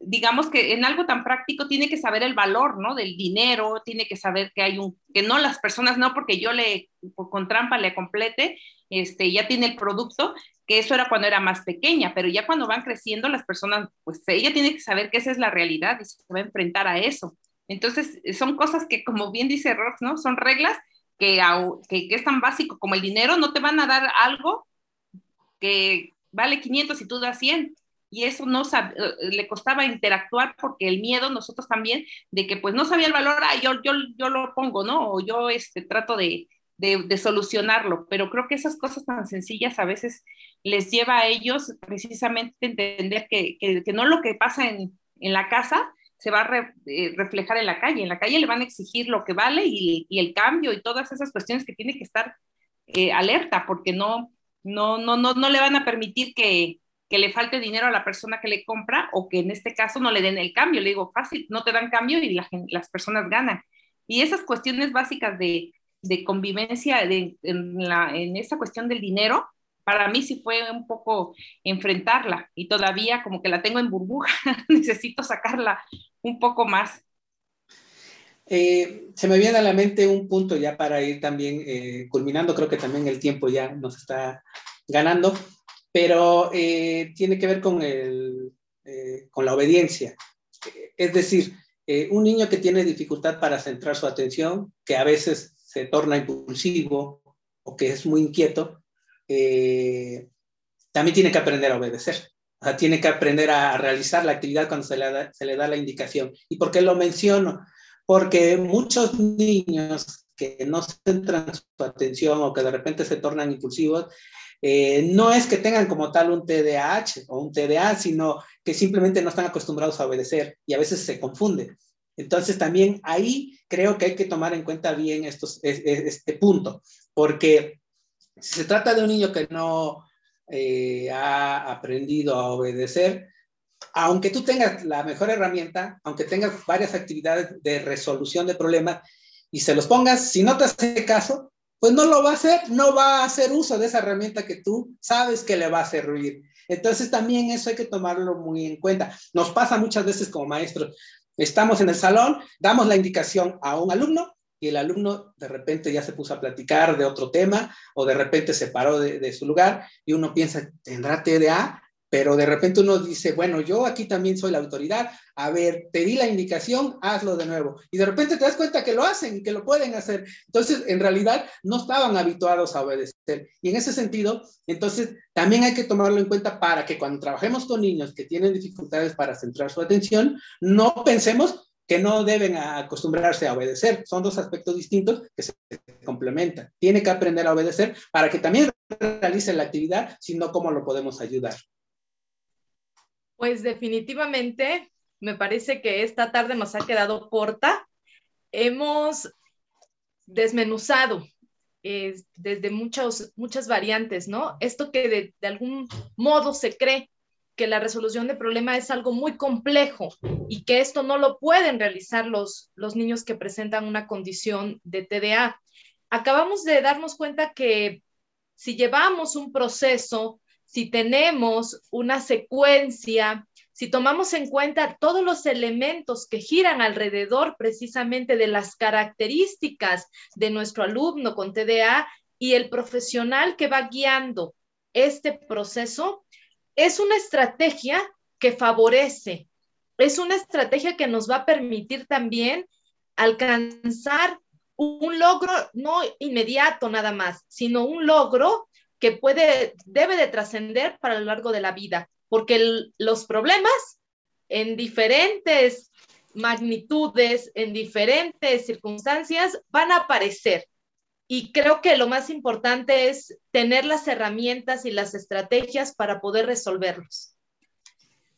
digamos que en algo tan práctico tiene que saber el valor, ¿no? Del dinero, tiene que saber que hay un, que no las personas, no porque yo le, con trampa le complete, este, ya tiene el producto, que eso era cuando era más pequeña, pero ya cuando van creciendo las personas, pues ella tiene que saber que esa es la realidad y se va a enfrentar a eso. Entonces, son cosas que, como bien dice Rox, ¿no? Son reglas que, que, que es tan básico como el dinero, no te van a dar algo que vale 500 y tú das 100 y eso no eh, le costaba interactuar porque el miedo nosotros también de que pues no sabía el valor, ah, yo, yo, yo lo pongo, ¿no? O yo este, trato de, de, solucionarlo, pero creo que esas cosas tan sencillas a veces les lleva a ellos precisamente entender que, que, no lo que pasa en, en la casa se va a eh, reflejar en la calle, en la calle le van a exigir lo que vale y, el cambio y todas esas cuestiones que tiene que estar eh, alerta porque no, no, no, no, no le van a permitir que, que le falte dinero a la persona que le compra o que en este caso no le den el cambio. Le digo, fácil, no te dan cambio y las personas ganan. Y esas cuestiones básicas de, convivencia en, la, esa cuestión del dinero, para mí sí fue un poco enfrentarla y todavía como que la tengo en burbuja, necesito sacarla un poco más. Eh, se me viene a la mente un punto ya para ir también eh, culminando, creo que también el tiempo ya nos está ganando pero eh, tiene que ver con, el, eh, con la obediencia. Es decir, eh, un niño que tiene dificultad para centrar su atención, que a veces se torna impulsivo o que es muy inquieto, también tiene que aprender a obedecer. O sea, tiene que aprender a realizar la actividad cuando se le, da, se le da la indicación. ¿Y por qué lo menciono? Porque muchos niños que no centran su atención o que de repente se tornan impulsivos, eh, no es que tengan como tal un TDAH o un TDA, sino que simplemente no están acostumbrados a obedecer y a veces se confunde. Entonces también ahí creo que hay que tomar en cuenta bien este punto, porque si se trata de un niño que no, eh, ha aprendido a obedecer, aunque tú tengas la mejor herramienta, aunque tengas varias actividades de resolución de problemas y se los pongas, si no te hace caso, pues no lo va a hacer, no va a hacer uso de esa herramienta que tú sabes que le va a servir. Entonces también eso hay que tomarlo muy en cuenta. Nos pasa muchas veces como maestros, estamos en el salón, damos la indicación a un alumno y el alumno de repente ya se puso a platicar de otro tema o de repente se paró de, de su lugar y uno piensa, ¿tendrá TDA? Pero de repente uno dice, bueno, yo aquí también soy la autoridad, a ver, te di la indicación, hazlo de nuevo. Y de repente te das cuenta que lo hacen que lo pueden hacer. Entonces, en realidad, no estaban habituados a obedecer. Y en ese sentido, entonces, también hay que tomarlo en cuenta para que cuando trabajemos con niños que tienen dificultades para centrar su atención, no pensemos que no deben acostumbrarse a obedecer. Son dos aspectos distintos que se complementan. Tiene que aprender a obedecer para que también realice la actividad, sino cómo lo podemos ayudar. Pues definitivamente me parece que esta tarde nos ha quedado corta. Hemos desmenuzado eh, desde muchos, muchas variantes, ¿no? Esto que de, de, algún modo se cree que la resolución de problema es algo muy complejo y que esto no lo pueden realizar los, los niños que presentan una condición de TDA. Acabamos de darnos cuenta que si llevamos un proceso si tenemos una secuencia, si tomamos en cuenta todos los elementos que giran alrededor precisamente de las características de nuestro alumno con TDA y el profesional que va guiando este proceso, es una estrategia que favorece, es una estrategia que nos va a permitir también alcanzar un logro no inmediato nada más, sino un logro que puede, debe de trascender para lo largo de la vida, porque los problemas en diferentes magnitudes, en diferentes circunstancias, van a aparecer. Y creo que lo más importante es tener las herramientas y las estrategias para poder resolverlos.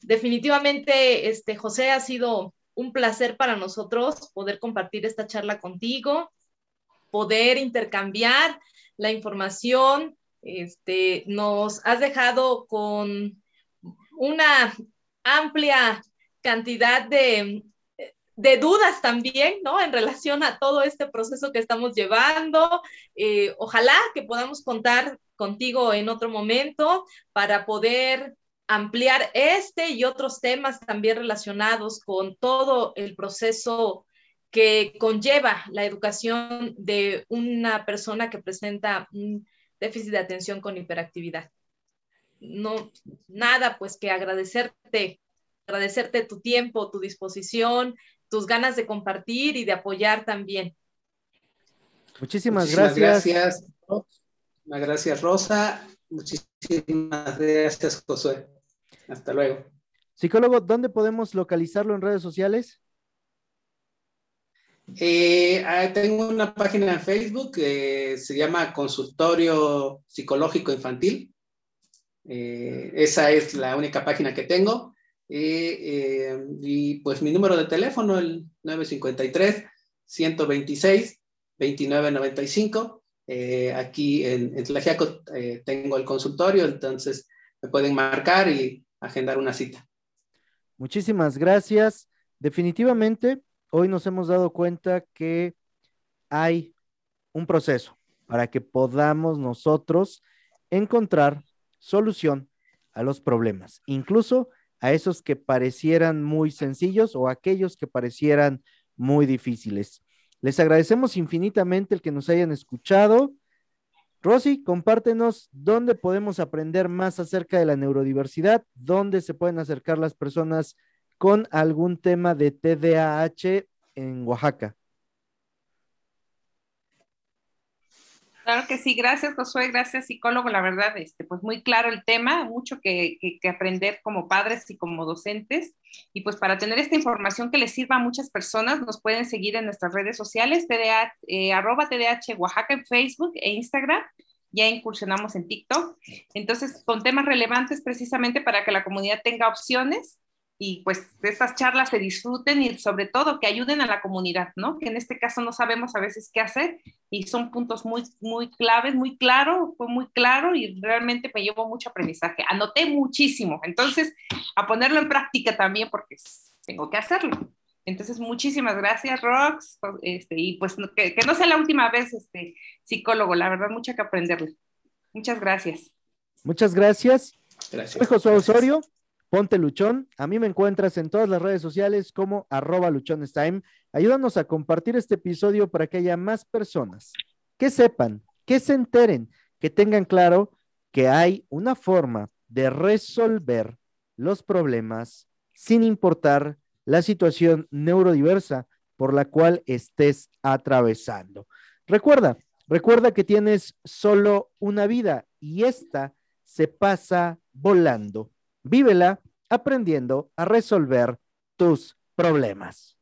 Definitivamente, este, José, ha sido un placer para nosotros poder compartir esta charla contigo, poder intercambiar la información, este, nos has dejado con una amplia cantidad de, de dudas también, ¿no? En relación a todo este proceso que estamos llevando. Eh, ojalá que podamos contar contigo en otro momento para poder ampliar este y otros temas también relacionados con todo el proceso que conlleva la educación de una persona que presenta un déficit de atención con hiperactividad. No, nada, pues que agradecerte, agradecerte tu tiempo, tu disposición, tus ganas de compartir y de apoyar también. Muchísimas, Muchísimas gracias. Muchas gracias, Rosa. Muchísimas gracias, Josué. Hasta luego. Psicólogo, ¿dónde podemos localizarlo en redes sociales? Eh, ah, tengo una página en Facebook que se llama Consultorio Psicológico Infantil. Eh, esa es la única página que tengo. Eh, y pues mi número de teléfono, el 953-126-2995. aquí en, en tengo el consultorio, entonces me pueden marcar y agendar una cita. Muchísimas gracias. Definitivamente hoy nos hemos dado cuenta que hay un proceso para que podamos nosotros encontrar solución a los problemas, incluso a esos que parecieran muy sencillos o aquellos que parecieran muy difíciles. Les agradecemos infinitamente el que nos hayan escuchado. Rosy, compártenos dónde podemos aprender más acerca de la neurodiversidad, dónde se pueden acercar las personas con algún tema de TDAH en Oaxaca. Claro que sí, gracias Josué, gracias psicólogo, la verdad, este, pues muy claro el tema, mucho que, que, aprender como padres y como docentes. Y pues para tener esta información que les sirva a muchas personas, nos pueden seguir en nuestras redes sociales, TDA, eh, arroba TDH Oaxaca en Facebook e Instagram. Ya incursionamos en TikTok. Entonces, con temas relevantes precisamente para que la comunidad tenga opciones y pues estas charlas se disfruten y sobre todo que ayuden a la comunidad, ¿no? Que en este caso no sabemos a veces qué hacer y son puntos muy, muy claves, muy claro, fue muy claro y realmente me llevó mucho aprendizaje. Anoté muchísimo, entonces a ponerlo en práctica también porque tengo que hacerlo. Entonces, muchísimas gracias, Rox, este, y pues que, que, no sea la última vez, este, psicólogo, la verdad, mucho que aprenderle. Muchas gracias. Muchas gracias. Gracias. Soy Josué Osorio. Ponte Luchón. A mí me encuentras en todas las redes sociales como arroba luchonestime. Ayúdanos a compartir este episodio para que haya más personas que sepan, que se enteren, que tengan claro que hay una forma de resolver los problemas sin importar la situación neurodiversa por la cual estés atravesando. Recuerda, recuerda que tienes solo una vida y esta se pasa volando. Vívela aprendiendo a resolver tus problemas.